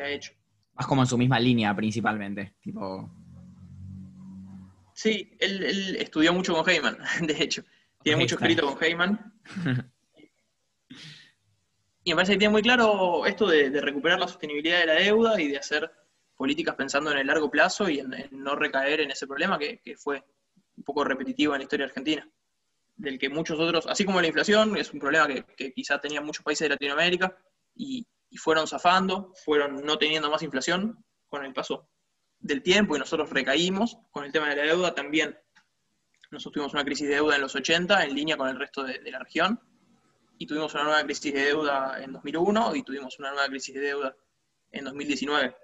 ha hecho. Más como en su misma línea principalmente, tipo... Sí, él, estudió mucho con Heyman, de hecho. Tiene mucho escrito con Heyman. Y me parece que tiene muy claro esto de, recuperar la sostenibilidad de la deuda y de hacer políticas pensando en el largo plazo y en, no recaer en ese problema que, fue un poco repetitivo en la historia argentina. Del que muchos otros, así como la inflación, es un problema que, quizá tenían muchos países de Latinoamérica y, fueron zafando, fueron no teniendo más inflación con el paso del tiempo y nosotros recaímos. Con el tema de la deuda también nosotros tuvimos una crisis de deuda en los 80 en línea con el resto de la región y tuvimos una nueva crisis de deuda en 2001 y tuvimos una nueva crisis de deuda en 2019.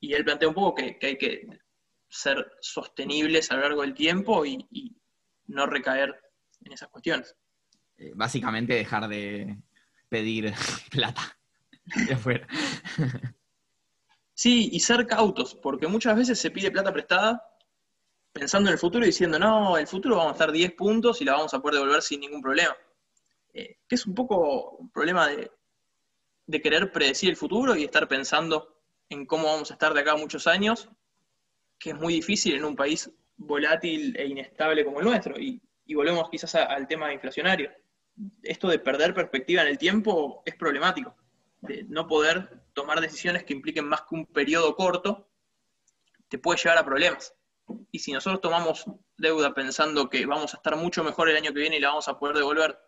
Y él plantea un poco que, hay que ser sostenibles a lo largo del tiempo y, no recaer en esas cuestiones. Eh, básicamente dejar de pedir plata de afuera. Sí, y ser cautos, porque muchas veces se pide plata prestada pensando en el futuro y diciendo, no, el futuro vamos a estar 10 puntos y la vamos a poder devolver sin ningún problema. Eh, que es un poco un problema de, querer predecir el futuro y estar pensando en cómo vamos a estar de acá a muchos años, que es muy difícil en un país volátil e inestable como el nuestro. Y, volvemos quizás al tema inflacionario. Esto de perder perspectiva en el tiempo es problemático, de no poder tomar decisiones que impliquen más que un periodo corto, te puede llevar a problemas. Y si nosotros tomamos deuda pensando que vamos a estar mucho mejor el año que viene y la vamos a poder devolver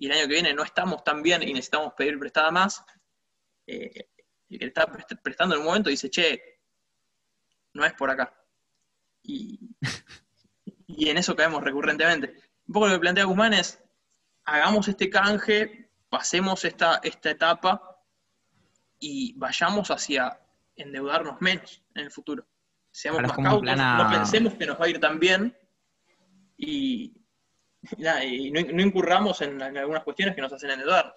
y el año que viene no estamos tan bien y necesitamos pedir prestada más, eh, el que está prestando en el momento dice, che, no es por acá. Y, en eso caemos recurrentemente. Un poco lo que plantea Guzmán es, hagamos este canje, pasemos esta, esta etapa y vayamos hacia endeudarnos menos en el futuro. Seamos más cautos, no pensemos que nos va a ir tan bien y, y no, incurramos en, algunas cuestiones que nos hacen endeudar.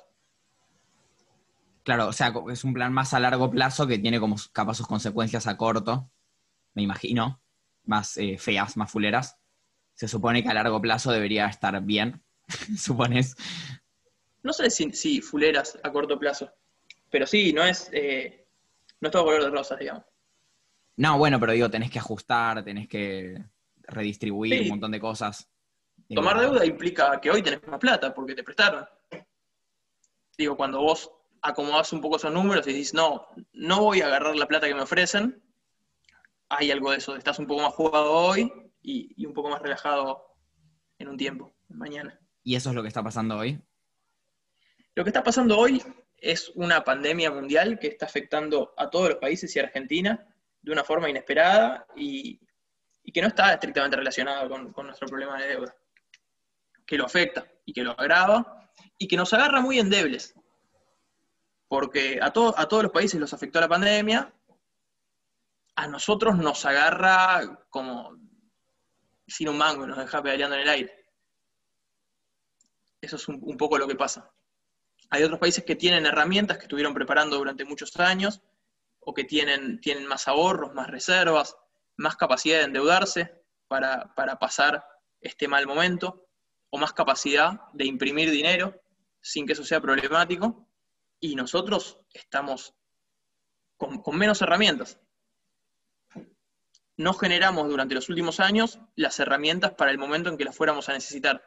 Claro, o sea, es un plan más a largo plazo que tiene como capaz sus consecuencias a corto, me imagino, más eh, feas, más fuleras. Se supone que a largo plazo debería estar bien, supones. No sé si, fuleras a corto plazo, pero sí, no es, eh, no es todo color de rosas, digamos. No, bueno, pero digo, tenés que ajustar, tenés que redistribuir un montón de cosas. Tomar deuda implica que hoy tenés más plata porque te prestaron. Digo, cuando vos acomodás un poco esos números y dices, no, no voy a agarrar la plata que me ofrecen, hay algo de eso, estás un poco más jugado hoy y, un poco más relajado en un tiempo, mañana. ¿Y eso es lo que está pasando hoy? Lo que está pasando hoy es una pandemia mundial que está afectando a todos los países y a Argentina de una forma inesperada y, que no está estrictamente relacionada con nuestro problema de deuda que lo afecta y que lo agrava y que nos agarra muy endebles. Porque a, a todos los países los afectó la pandemia, a nosotros nos agarra como sin un mango y nos deja pedaleando en el aire. Eso es un, poco lo que pasa. Hay otros países que tienen herramientas que estuvieron preparando durante muchos años o que tienen, tienen más ahorros, más reservas, más capacidad de endeudarse para, para pasar este mal momento o más capacidad de imprimir dinero sin que eso sea problemático, y nosotros estamos con, menos herramientas. No generamos durante los últimos años las herramientas para el momento en que las fuéramos a necesitar.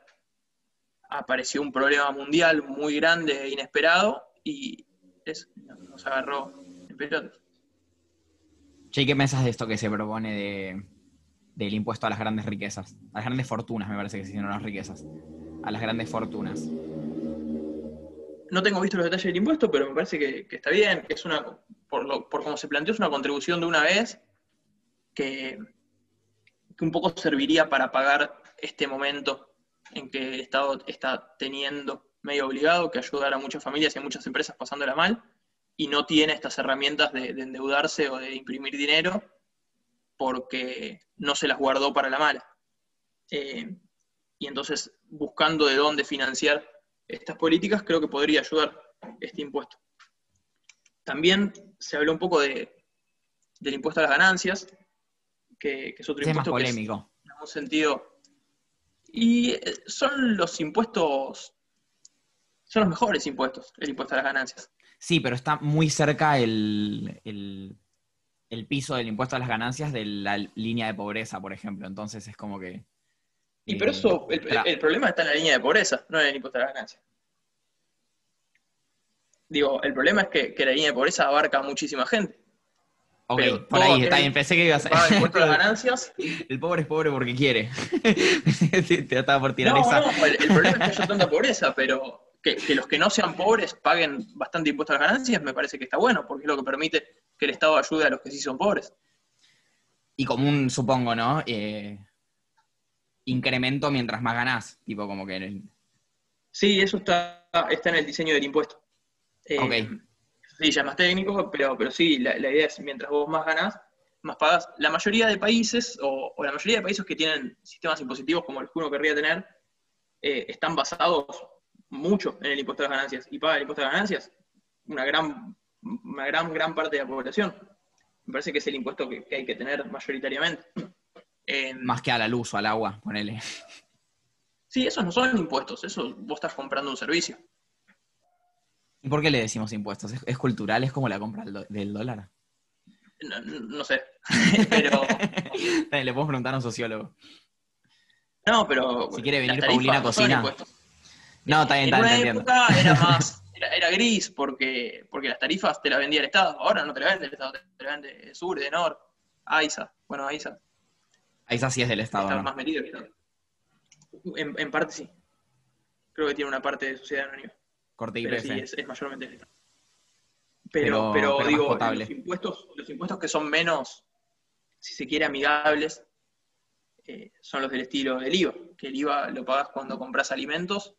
Apareció un problema mundial muy grande e inesperado y nos agarró en pelotas. Che, ¿qué pensás de esto que se propone de del impuesto a las grandes riquezas, a las grandes fortunas, me parece que se no las riquezas, a las grandes fortunas. No tengo visto los detalles del impuesto, pero me parece que, está bien, que es una, por, lo, por como se planteó, es una contribución de una vez que, que un poco serviría para pagar este momento en que el Estado está teniendo medio obligado, que ayudar a muchas familias y a muchas empresas pasándola mal, y no tiene estas herramientas de, endeudarse o de imprimir dinero porque no se las guardó para la mala. Eh, y entonces, buscando de dónde financiar estas políticas, creo que podría ayudar este impuesto. También se habló un poco de, del impuesto a las ganancias, que, es otro impuesto polémico. en algún sentido. Y eh, son los impuestos, son los mejores impuestos, el impuesto a las ganancias. Sí, pero está muy cerca el, piso del impuesto a las ganancias de la línea de pobreza, por ejemplo. Entonces es como que. Y pero eso, el, el, problema está en la línea de pobreza, no en el impuesto a las ganancias. Digo, el problema es que, la línea de pobreza abarca a muchísima gente. Ok, por ahí está bien. Pensé que ibas a. impuesto a las ganancias. El pobre es pobre porque quiere. Te estaba por tirar esa. No, el, el problema es que haya tanta pobreza, pero que, los que no sean pobres paguen bastante impuestos a las ganancias, me parece que está bueno, porque es lo que permite que el Estado ayude a los que sí son pobres. Y como un, supongo, ¿no? Eh, incremento mientras más ganás, tipo como que... Sí, eso está, está en el diseño del impuesto. Eh, ok. Sí, ya es más técnico, pero, pero sí, la, idea es mientras vos más ganás, más pagas. La mayoría de países, o, la mayoría de países que tienen sistemas impositivos como los que uno querría tener, eh, están basados mucho en el impuesto a las ganancias y paga el impuesto a las ganancias una gran, una gran, gran parte de la población. Me parece que es el impuesto que, hay que tener mayoritariamente. Más que a la luz o al agua, ponele. Sí, esos no son impuestos, eso vos estás comprando un servicio. ¿Y por qué le decimos impuestos? ¿Es, cultural? ¿Es como la compra del dólar? No, sé, pero... le podemos preguntar a un sociólogo. No, pero... Si quiere venir Paulina Cocina. No, está bien, en una época era más, era, gris porque, porque las tarifas te las vendía el Estado. Ahora no te las vende el Estado, te las vende Sur, de Nor, AISA. Bueno, AISA. AISA sí es del Estado. Está más metido En, en, parte sí. Creo que tiene una parte de sociedad anónima. Corte y pero sí, es, mayormente el Estado. Pero, pero, digo, los impuestos, los impuestos que son menos, si se quiere, amigables, eh, son los del estilo del IVA, que el IVA lo pagas cuando compras alimentos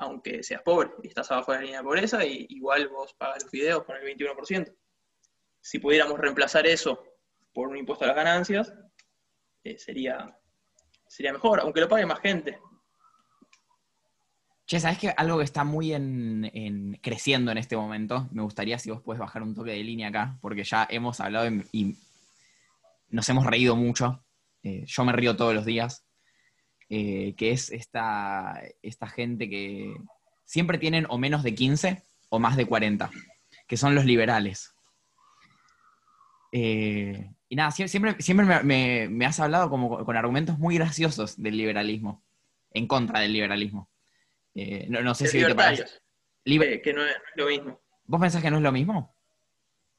aunque seas pobre y estás abajo de la línea de pobreza, y igual vos pagas los videos con el 21%. Si pudiéramos reemplazar eso por un impuesto a las ganancias, eh, sería, sería mejor, aunque lo pague más gente. Che, ¿sabes que algo que está muy en, creciendo en este momento? Me gustaría si vos puedes bajar un toque de línea acá, porque ya hemos hablado y, nos hemos reído mucho. Eh, yo me río todos los días. Eh, que es esta, esta gente que siempre tienen o menos de 15 o más de 40, que son los liberales. Eh, y nada, siempre, siempre me, has hablado como con argumentos muy graciosos del liberalismo, en contra del liberalismo. Eh, no, sé si te parece. que no es lo mismo. ¿Vos pensás que no es lo mismo?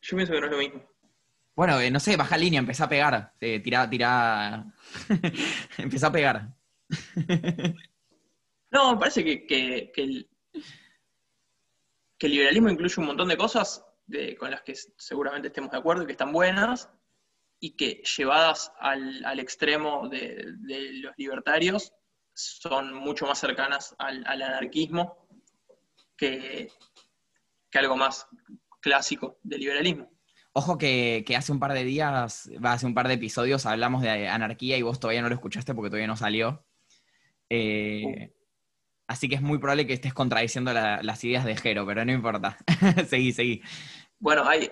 Yo pienso que no es lo mismo. Bueno, no sé, baja línea, empezá a pegar. tira, tira. empezá a pegar. no, me parece que, el, liberalismo incluye un montón de cosas con las que seguramente estemos de acuerdo y que están buenas, y que llevadas al, extremo de, los libertarios son mucho más cercanas al, anarquismo que, algo más clásico del liberalismo. Ojo que, que, hace un par de días, hace un par de episodios, hablamos de anarquía y vos todavía no lo escuchaste porque todavía no salió. Eh, así que es muy probable que estés contradiciendo las ideas de Jero, pero no importa. seguí, seguí. Bueno, hay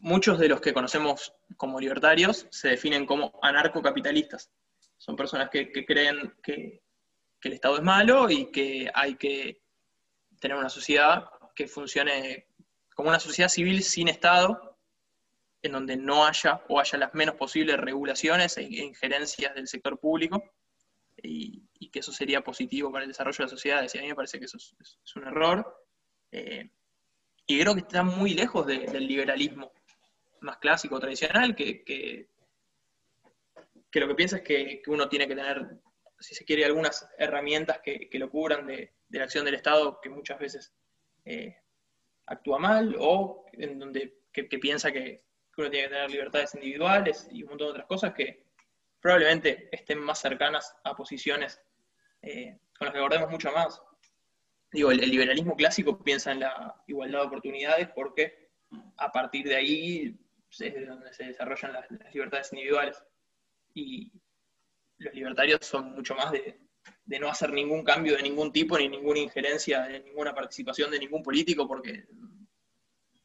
muchos de los que conocemos como libertarios se definen como anarcocapitalistas. Son personas que, creen que, el Estado es malo y que hay que tener una sociedad que funcione como una sociedad civil sin Estado, en donde no haya o haya las menos posibles regulaciones e injerencias del sector público y, que eso sería positivo para el desarrollo de las sociedades. Y a mí me parece que eso es, un error. Eh, y creo que está muy lejos del liberalismo más clásico, tradicional, que, que lo que piensa es que, uno tiene que tener, si se quiere, algunas herramientas que, lo cubran de, la acción del Estado, que muchas veces eh, actúa mal, o en donde que, piensa que, uno tiene que tener libertades individuales y un montón de otras cosas que probablemente estén más cercanas a posiciones eh, con las que abordemos mucho más. Digo, el, liberalismo clásico piensa en la igualdad de oportunidades porque a partir de ahí es donde se desarrollan las, libertades individuales. Y los libertarios son mucho más de, no hacer ningún cambio de ningún tipo, ni ninguna injerencia, de ninguna participación de ningún político, porque,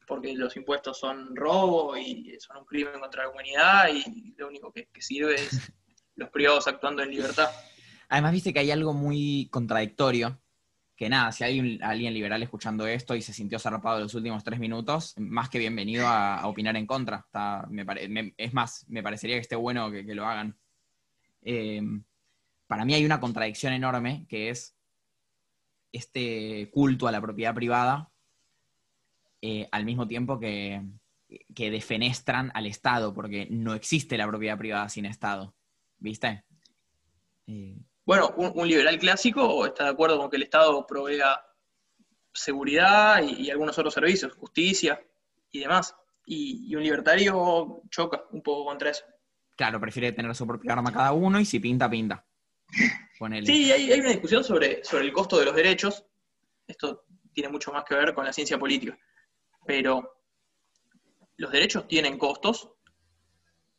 porque los impuestos son robo y son un crimen contra la humanidad y lo único que sirve es los privados actuando en libertad. Además, viste que hay algo muy contradictorio que nada, si hay alguien liberal escuchando esto y se sintió zarpado los últimos tres minutos, más que bienvenido a, opinar en contra. es más, me parecería que esté bueno que, lo hagan. Em, para mí hay una contradicción enorme que es este culto a la propiedad privada eh, al mismo tiempo que, que defenestran al Estado, porque no existe la propiedad privada sin Estado. ¿Viste? Eh, bueno, un, liberal clásico está de acuerdo con que el Estado provea seguridad y, algunos otros servicios, justicia y demás. Y, un libertario choca un poco contra eso. Claro, prefiere tener su propia arma cada uno y si pinta, pinta. Sí, hay, hay, una discusión sobre, sobre el costo de los derechos. Esto tiene mucho más que ver con la ciencia política. Pero los derechos tienen costos.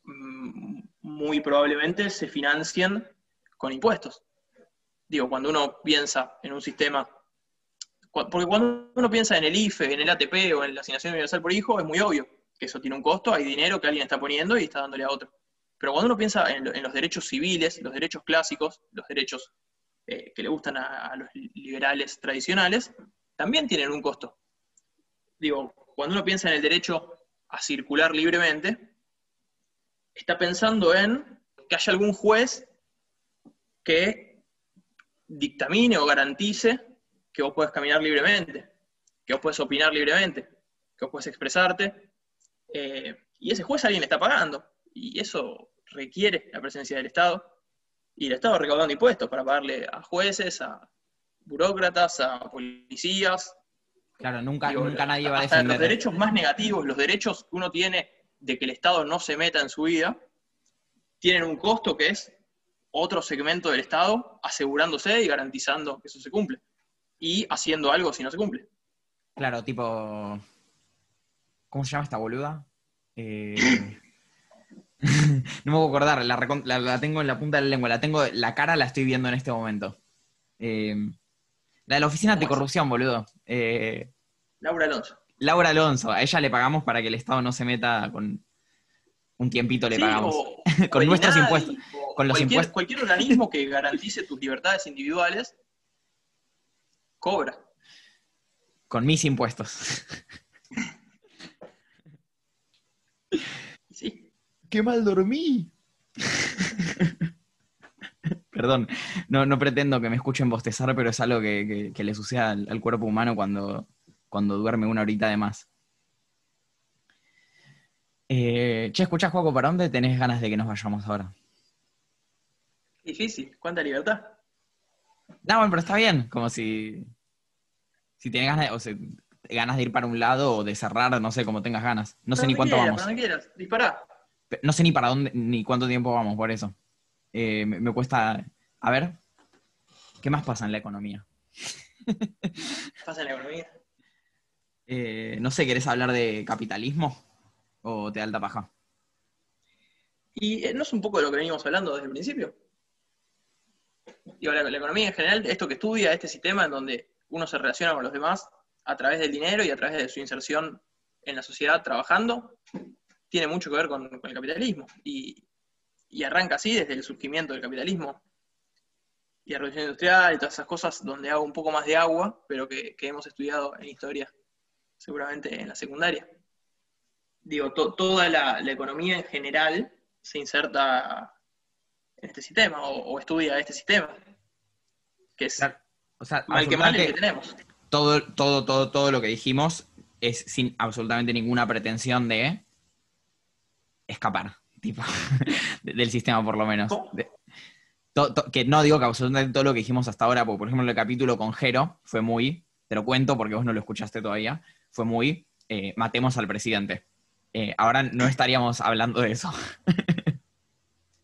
Mm, muy probablemente se financian con impuestos. Digo, cuando uno piensa en un sistema, porque cuando uno piensa en el IFE, en el ATP o en la asignación universal por hijo, es muy obvio que eso tiene un costo, hay dinero que alguien está poniendo y está dándole a otro. Pero cuando uno piensa en, los derechos civiles, los derechos clásicos, los derechos eh, que le gustan a, los liberales tradicionales, también tienen un costo. Digo, cuando uno piensa en el derecho a circular libremente, está pensando en que haya algún juez que dictamine o garantice que vos puedes caminar libremente, que vos puedes opinar libremente, que vos puedes expresarte. Eh, y ese juez alguien le está pagando. Y eso requiere la presencia del Estado. Y el Estado recaudando impuestos para pagarle a jueces, a burócratas, a policías. Claro, nunca, nunca nadie va a defender. Los derechos más negativos, los derechos que uno tiene de que el Estado no se meta en su vida, tienen un costo que es otro segmento del Estado asegurándose y garantizando que eso se cumple. Y haciendo algo si no se cumple. Claro, tipo. ¿Cómo se llama esta boluda? Eh, no me puedo acordar, la, tengo en la punta de la lengua, la tengo, la cara la estoy viendo en este momento. Eh, la de la oficina de corrupción, boludo. Eh, Laura Alonso. Laura Alonso, a ella le pagamos para que el Estado no se meta con un tiempito le pagamos. con nuestros impuestos con los cualquier, cualquier organismo que garantice tus libertades individuales cobra. Con mis impuestos. Sí. ¡Qué mal dormí! Perdón, no, pretendo que me escuchen bostezar, pero es algo que, le sucede al, cuerpo humano cuando, cuando duerme una horita de más. Eh, che, escucha, Juaco, ¿para dónde tenés ganas de que nos vayamos ahora? Difícil, ¿cuánta libertad? No, bueno, pero está bien, como si, si tienes ganas, o sea, ganas de ir para un lado o de cerrar, no sé, como tengas ganas. No sé ni cuánto vamos. Para quieras, dispará. No sé ni para dónde, ni cuánto tiempo vamos, por eso. Eh, me, cuesta. A ver, ¿qué más pasa en la economía? ¿Pasa en la economía? Eh, no sé, ¿querés hablar de capitalismo? ¿O te da alta paja? ¿Y eh, no es un poco de lo que venimos hablando desde el principio? Digo, la, economía en general, esto que estudia, este sistema en donde uno se relaciona con los demás a través del dinero y a través de su inserción en la sociedad trabajando, tiene mucho que ver con, el capitalismo. Y, arranca así desde el surgimiento del capitalismo y la revolución industrial y todas esas cosas donde hago un poco más de agua, pero que, hemos estudiado en historia, seguramente en la secundaria. Digo, toda la, la, economía en general se inserta este sistema o, estudia este sistema. Que es o sea, mal que mal el que tenemos. Todo, todo, todo, todo lo que dijimos es sin absolutamente ninguna pretensión de escapar. tipo, del sistema por lo menos. que no digo que absolutamente todo lo que dijimos hasta ahora, porque por ejemplo el capítulo con Jero fue muy, te lo cuento porque vos no lo escuchaste todavía, fue muy, eh, matemos al presidente. Eh, ahora no estaríamos hablando de eso.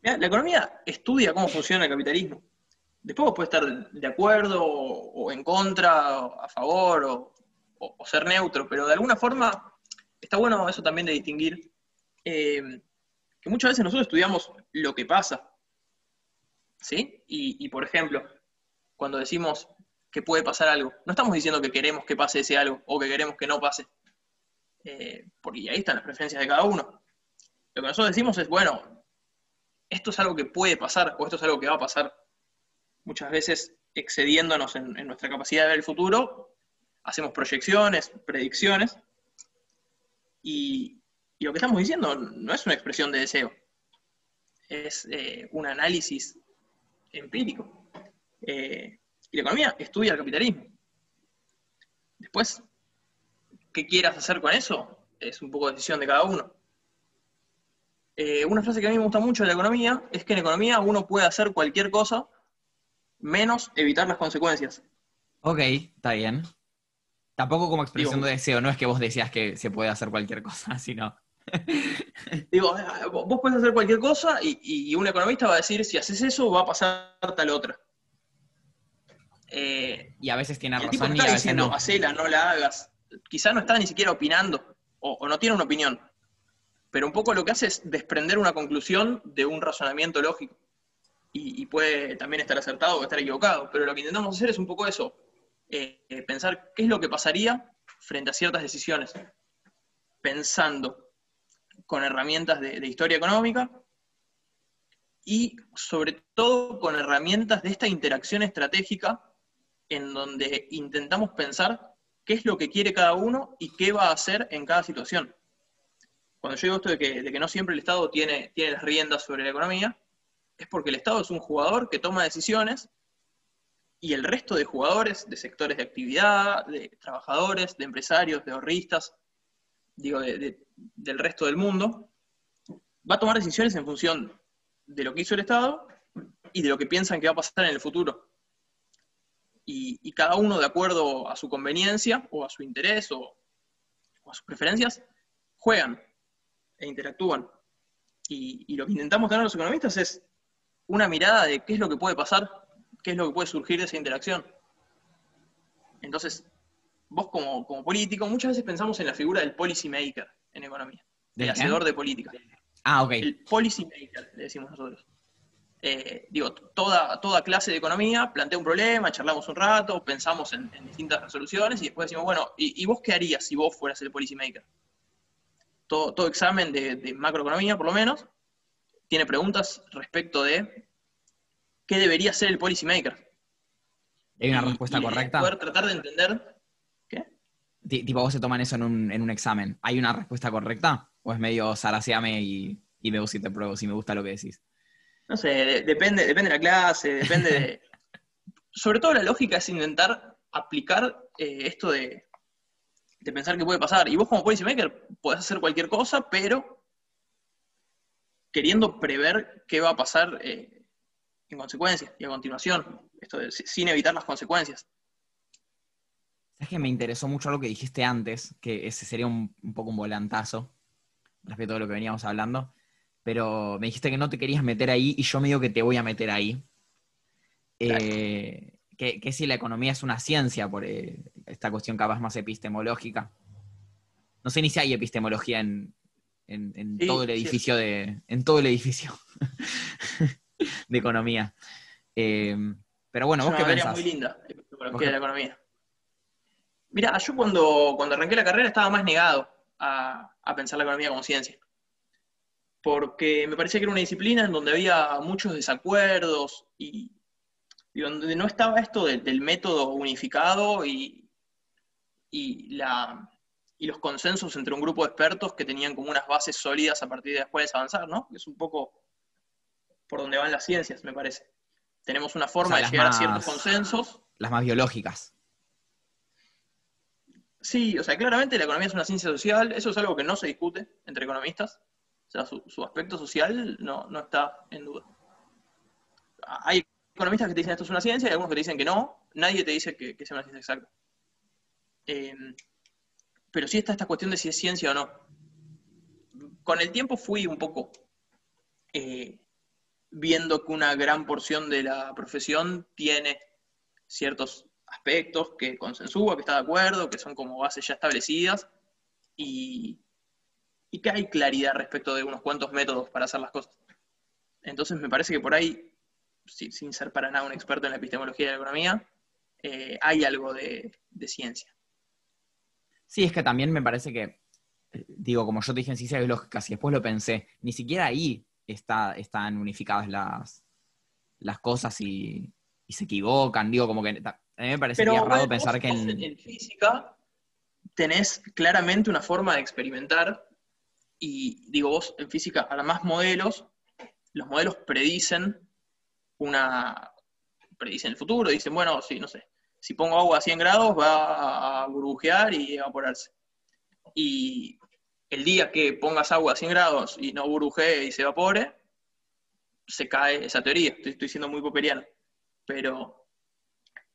la economía estudia cómo funciona el capitalismo. Después vos estar de acuerdo o, en contra, a favor o, ser neutro, pero de alguna forma está bueno eso también de distinguir eh, que muchas veces nosotros estudiamos lo que pasa. ¿Sí? Y, por ejemplo, cuando decimos que puede pasar algo, no estamos diciendo que queremos que pase ese algo o que queremos que no pase. Eh, porque ahí están las preferencias de cada uno. Lo que nosotros decimos es, bueno, esto es algo que puede pasar o esto es algo que va a pasar. Muchas veces excediéndonos en, nuestra capacidad de ver el futuro, hacemos proyecciones, predicciones, y, lo que estamos diciendo no es una expresión de deseo, es eh, un análisis empírico. Eh, y la economía estudia el capitalismo. Después, ¿qué quieras hacer con eso? Es un poco decisión de cada uno. Eh, una frase que a mí me gusta mucho de la economía es que en economía uno puede hacer cualquier cosa menos evitar las consecuencias. Ok, está bien. Tampoco como expresión de deseo, no es que vos decías que se puede hacer cualquier cosa, sino... Digo, vos puedes hacer cualquier cosa y, un economista va a decir, si haces eso, va a pasar tal otra. Eh, y a veces tiene razón tipo y a veces no. Hacela, no la hagas. Quizás no está ni siquiera opinando o, no tiene una opinión. Pero un poco lo que hace es desprender una conclusión de un razonamiento lógico. Y, puede también estar acertado o estar equivocado. Pero lo que intentamos hacer es un poco eso. Eh, pensar qué es lo que pasaría frente a ciertas decisiones. Pensando con herramientas de, historia económica y sobre todo con herramientas de esta interacción estratégica en donde intentamos pensar qué es lo que quiere cada uno y qué va a hacer en cada situación. Cuando yo digo esto de que, no siempre el Estado tiene, las riendas sobre la economía, es porque el Estado es un jugador que toma decisiones y el resto de jugadores, de sectores de actividad, de trabajadores, de empresarios, de ahorristas, digo, del resto del mundo, va a tomar decisiones en función de lo que hizo el Estado y de lo que piensan que va a pasar en el futuro. Y, cada uno, de acuerdo a su conveniencia o a su interés o, a sus preferencias, juegan e interactúan. Y, y, lo que intentamos tener los economistas es una mirada de qué es lo que puede pasar, qué es lo que puede surgir de esa interacción. Entonces, vos como, político, muchas veces pensamos en la figura del policy maker en economía, del hacedor de política. Ah, ok. El policy maker, le decimos nosotros. Eh, digo, toda, toda clase de economía plantea un problema, charlamos un rato, pensamos en, distintas resoluciones y después decimos, bueno, ¿y, vos qué harías si vos fueras el policy maker? Todo, todo examen de, de macroeconomía, por lo menos, tiene preguntas respecto de qué debería ser el policy maker. ¿Hay una respuesta correcta? Poder tratar de entender tipo, vos se toman eso en un, en un examen. ¿Hay una respuesta correcta? ¿O es medio zaraseame y, y veo si te pruebo, si me gusta lo que decís? No sé, depende, depende de la clase, depende de... Sobre todo la lógica es intentar aplicar eh, esto de, de pensar que puede pasar. Y vos como policymaker podés hacer cualquier cosa, pero queriendo prever qué va a pasar eh, en consecuencia y a continuación, esto sin evitar las consecuencias. Es que me interesó mucho lo que dijiste antes, que ese sería un, poco un volantazo respecto a lo que veníamos hablando, pero me dijiste que no te querías meter ahí y yo me digo que te voy a meter ahí. Eh, que, si la economía es una ciencia, por eh, esta cuestión capaz más epistemológica. No sé ni si hay epistemología en, todo el edificio de. en todo el edificio de economía. Eh, pero bueno, ¿vos qué pensás? muy linda, epistemología de la economía. Mira, yo cuando, cuando arranqué la carrera estaba más negado a, pensar la economía como ciencia. Porque me parecía que era una disciplina en donde había muchos desacuerdos y, donde no estaba esto del método unificado y, y, la, y los consensos entre un grupo de expertos que tenían como unas bases sólidas a partir de las cuales avanzar, ¿no? Es un poco por donde van las ciencias, me parece. Tenemos una forma de llegar a ciertos consensos. Las más biológicas. Sí, o sea, claramente la economía es una ciencia social, eso es algo que no se discute entre economistas. sea, su, aspecto social no, no, está en duda. Hay economistas que te dicen esto es una ciencia y algunos que te dicen que no. Nadie te dice que, sea una ciencia exacta. Em, pero sí está esta cuestión de si es ciencia o no. Con el tiempo fui un poco eh, viendo que una gran porción de la profesión tiene ciertos aspectos que consensúa, que está de acuerdo, que son como bases ya establecidas, y, que hay claridad respecto de unos cuantos métodos para hacer las cosas. Entonces me parece que por ahí, sin ser para nada un experto en la epistemología y la economía, eh, hay algo de, ciencia. Sí, es que también me parece que, eh, digo, como yo te dije en ciencias biológicas y después lo pensé, ni siquiera ahí está, están unificadas las, las cosas y, se equivocan. Digo, como que a mí me parece raro pensar que en... física tenés claramente una forma de experimentar y digo, vos en física más modelos, los modelos predicen una predicen el futuro, dicen, bueno, sí, no sé, si pongo agua a 100 grados va a burbujear y evaporarse. Y el día que pongas agua a 100 grados y no burbujee y se evapore, se cae esa teoría. Estoy, siendo muy poperiano. Pero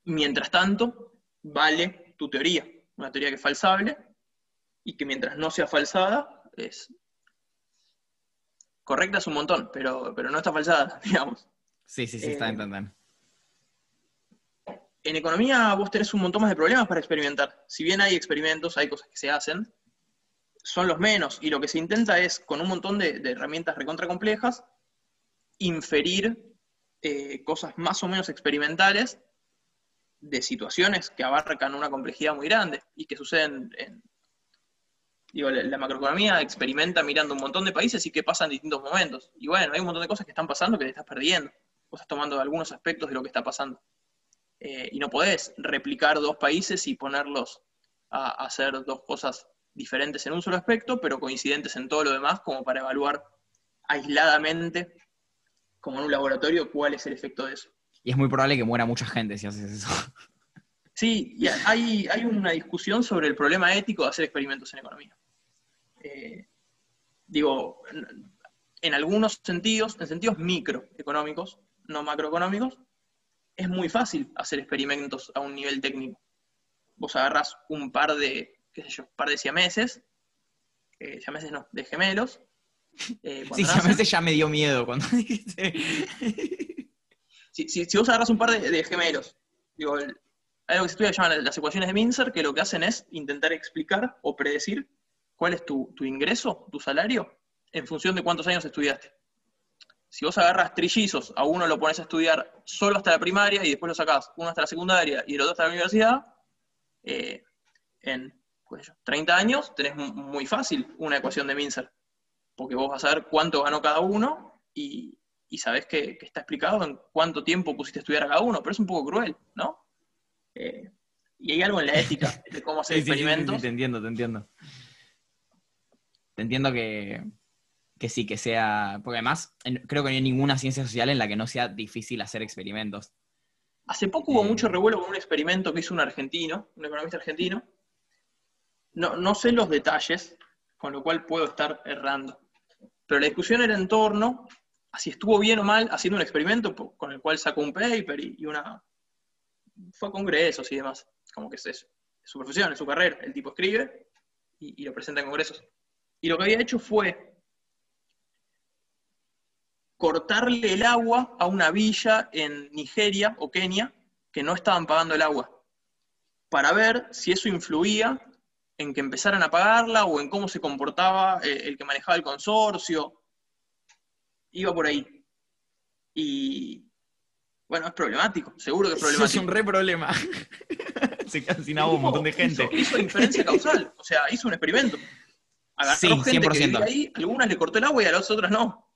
mientras tanto, vale tu teoría. Una teoría que es falsable y que mientras no sea falsada, es correcta es un montón, pero, pero no está falsada, digamos. Sí, sí, sí, está eh. En economía vos tenés un montón más de problemas para experimentar. Si bien hay experimentos, hay cosas que se hacen, son los menos, y lo que se intenta es, con un montón de, herramientas recontra complejas, inferir eh, cosas más o menos experimentales de situaciones que abarcan una complejidad muy grande y que suceden en... Digo, la, macroeconomía experimenta mirando un montón de países y que en distintos momentos. Y bueno, hay un montón de cosas que están pasando que te estás perdiendo. Vos estás tomando algunos aspectos de lo que está pasando. Eh, y no podés replicar dos países y ponerlos a hacer dos cosas diferentes en un solo aspecto, pero coincidentes en todo lo demás, como para evaluar aisladamente, como en un laboratorio, cuál es el efecto de eso. Y es muy probable que muera mucha gente si haces eso. Sí, y hay, hay una discusión sobre el problema ético de hacer experimentos en economía. Eh, digo, en algunos sentidos, en sentidos microeconómicos, no macroeconómicos, es muy fácil hacer experimentos a un nivel técnico. Vos agarras un par de qué sé yo, un par de siameses, eh, siameses no, de gemelos. Eh, sí, siameses ya me dio miedo cuando dijiste. si, si, vos agarras un par de, gemelos, digo, hay algo que se estudia llaman las ecuaciones de Minzer, que lo que hacen es intentar explicar o predecir cuál es tu, tu ingreso, tu salario, en función de cuántos años estudiaste. Si vos agarras trillizos, a uno lo pones a estudiar solo hasta la primaria y después lo sacás uno hasta la secundaria y el otro hasta la universidad, eh, en 30 años, tenés muy fácil una ecuación de Minzer, porque vos vas a ver cuánto ganó cada uno y, y sabés que, está explicado en cuánto tiempo pusiste a estudiar a cada uno, pero es un poco cruel, ¿no? Eh, y hay algo en la ética de cómo hacer experimentos. Sí, te entiendo, te entiendo. Te entiendo que, que sí, que sea. Porque además, creo que no hay ninguna ciencia social en la que no sea difícil hacer experimentos. Hace poco hubo eh, mucho revuelo con un experimento que hizo un argentino, un economista argentino, no, sé los detalles, con lo cual puedo estar errando. Pero la discusión era en torno a si estuvo bien o mal haciendo un experimento con el cual sacó un paper y, una... fue a congresos y demás. Como que es eso. Es su profesión, es su carrera. El tipo escribe y, y lo presenta en congresos. Y lo que había hecho fue cortarle el agua a una villa en Nigeria o Kenia que no estaban pagando el agua, para ver si eso influía en que empezaran a pagarla o en cómo se comportaba eh, el que manejaba el consorcio. Iba por ahí. Y bueno, es problemático, seguro que es problemático. es un re problema. se quedan sin agua un montón de gente. Hizo, inferencia causal, o sea, hizo un experimento. Agarró sí, gente que vivía ahí, algunas le cortó el agua y a las otras no.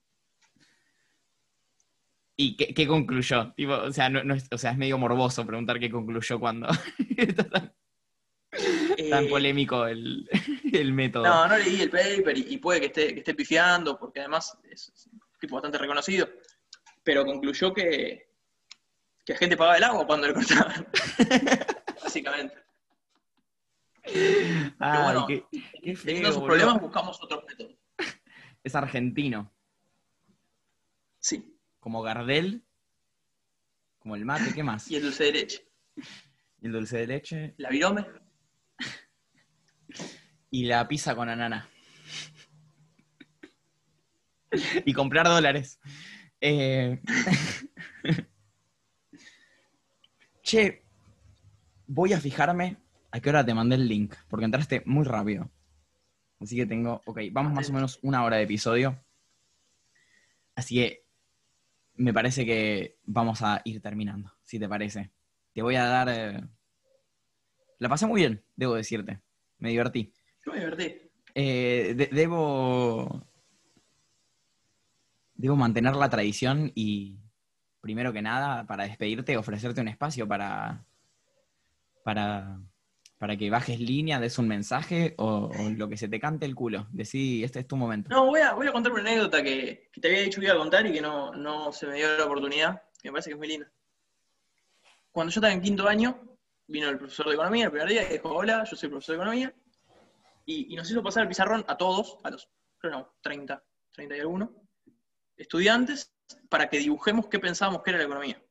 ¿Y qué, concluyó? o, sea, no, es, o sea, es medio morboso preguntar qué concluyó cuando tan eh, polémico el, método. No, no leí el paper y, puede que esté, que esté pifiando, porque además es, un tipo bastante reconocido, pero concluyó que, que la gente pagaba el agua cuando le cortaban. Básicamente. pero bueno, qué, teniendo esos problemas buscamos otros métodos. Es argentino. Sí. Como Gardel. Como el mate, ¿qué más? Y el dulce de leche. Y el dulce de leche. La virome. Y la pizza con anana. y comprar dólares. Eh, che, voy a fijarme a qué hora te mandé el link, porque entraste muy rápido. Así que tengo, ok, vamos más o menos una hora de episodio. Así que me parece que vamos a ir terminando, si te parece. Te voy a dar... eh, La pasé muy bien, debo decirte. Me divertí. Yo me divertí. Eh, de- debo. Debo mantener la tradición y, primero que nada, para despedirte, ofrecerte un espacio para. para. Para que bajes línea, des un mensaje o, lo que se te cante el culo. Decí, este es tu momento. No, voy a, voy a contar una anécdota que, te había dicho que iba a contar y que no, no se me dio la oportunidad, me parece que es muy linda. Cuando yo estaba en quinto año, vino el profesor de economía el primer día y dijo, hola, yo soy profesor de economía. Y, nos hizo pasar el pizarrón a todos, a los, creo no, 30, 30 y alguno, estudiantes, para que dibujemos qué pensábamos que era la economía.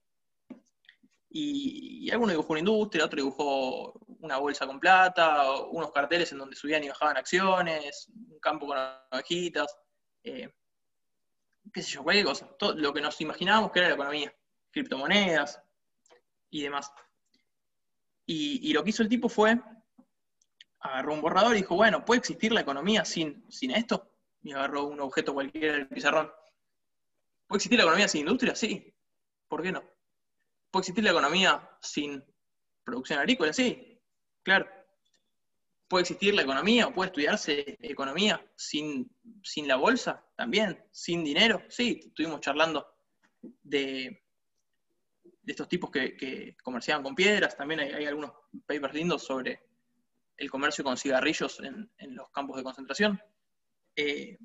Y alguno dibujó una industria, otro dibujó una bolsa con plata, unos carteles en donde subían y bajaban acciones, un campo con ovejitas, eh, qué sé yo, cualquier cosa. Todo lo que nos imaginábamos que era la economía, criptomonedas y demás. Y, y lo que hizo el tipo fue, agarró un borrador y dijo, bueno, ¿puede existir la economía sin, sin esto? Y agarró un objeto cualquiera del pizarrón. ¿Puede existir la economía sin industria? Sí. ¿Por qué no? ¿Puede existir la economía sin producción agrícola? Sí, claro. ¿Puede existir la economía o puede estudiarse economía sin, sin la bolsa? También, sin dinero. Sí, estuvimos charlando de, de estos tipos que, comerciaban con piedras. También hay, hay algunos papers lindos sobre el comercio con cigarrillos en, en los campos de concentración. Eh,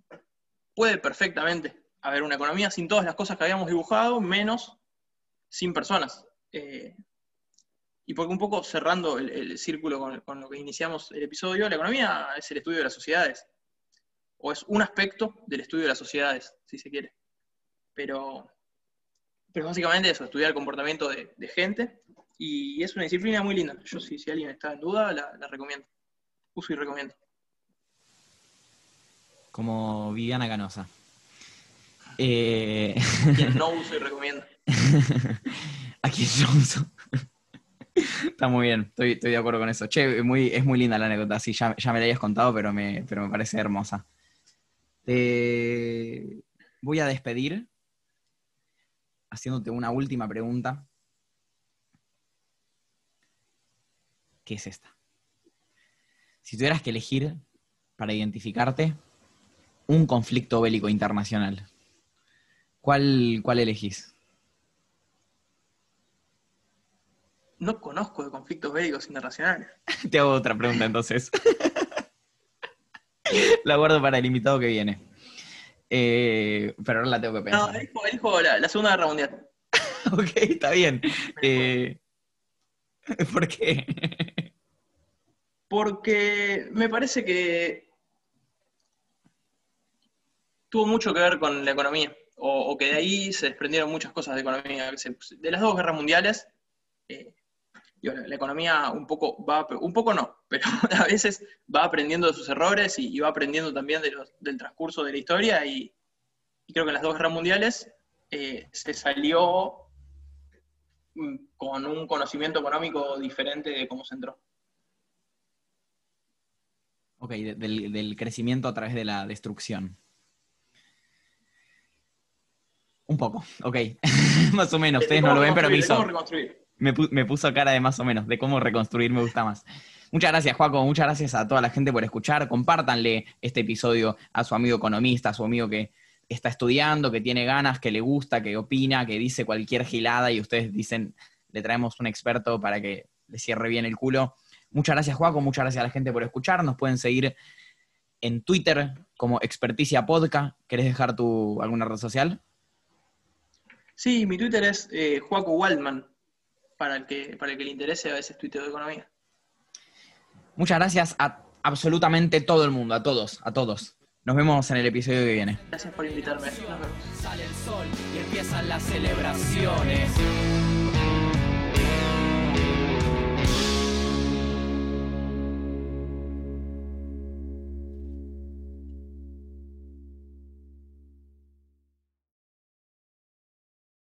puede perfectamente haber una economía sin todas las cosas que habíamos dibujado, menos sin personas. Eh, y porque un poco cerrando el, el círculo con, con, lo que iniciamos el episodio, la economía es el estudio de las sociedades, o es un aspecto del estudio de las sociedades, si se quiere. Pero, pero básicamente eso, estudiar el comportamiento de, de gente, y es una disciplina muy linda. Yo si, si alguien está en duda, la, la recomiendo. Uso y recomiendo. Como Viviana Canosa. Eh... Quien no uso y recomiendo. A quien no uso. Está muy bien, estoy, de acuerdo con eso. Che, es muy linda la anécdota, sí, ya, me la habías contado, pero me, parece hermosa. Te voy a despedir haciéndote una última pregunta. ¿Qué es esta? Si tuvieras que elegir para identificarte un conflicto bélico internacional, ¿cuál, cuál elegís? No conozco de conflictos bélicos internacionales. Te hago otra pregunta entonces. la guardo para el invitado que viene. Eh, pero ahora la tengo que pensar. No, elijo la, la, Segunda Guerra Mundial. ok, está bien. Eh, ¿Por qué? Porque me parece que tuvo mucho que ver con la economía, o, o que de ahí se desprendieron muchas cosas de economía. De las dos guerras mundiales, eh, la, la, economía un poco va, un poco no, pero a veces va aprendiendo de sus errores y, y va aprendiendo también de los, del transcurso de la historia y, y, creo que en las dos guerras mundiales eh, se salió con un conocimiento económico diferente de cómo se entró. Ok, del, del crecimiento a través de la destrucción. Un poco, ok. más o menos, ustedes no lo ven, pero me hizo... Me, pu me, puso cara de más o menos, de cómo reconstruir me gusta más. Muchas gracias, Juaco. Muchas gracias a toda la gente por escuchar. Compártanle este episodio a su amigo economista, a su amigo que está estudiando, que tiene ganas, que le gusta, que opina, que dice cualquier gilada y ustedes dicen, le traemos un experto para que le cierre bien el culo. Muchas gracias, Juaco. Muchas gracias a la gente por escuchar. Nos pueden seguir en Twitter como Experticia Podcast. ¿Querés dejar tu alguna red social? Sí, mi Twitter es eh, Juaco Waldman para el que, para el que le interese a veces tuiteo de economía. Muchas gracias a absolutamente todo el mundo, a todos, a todos. Nos vemos en el episodio que viene. Gracias por invitarme. Nos vemos. Sale el sol y empiezan las celebraciones.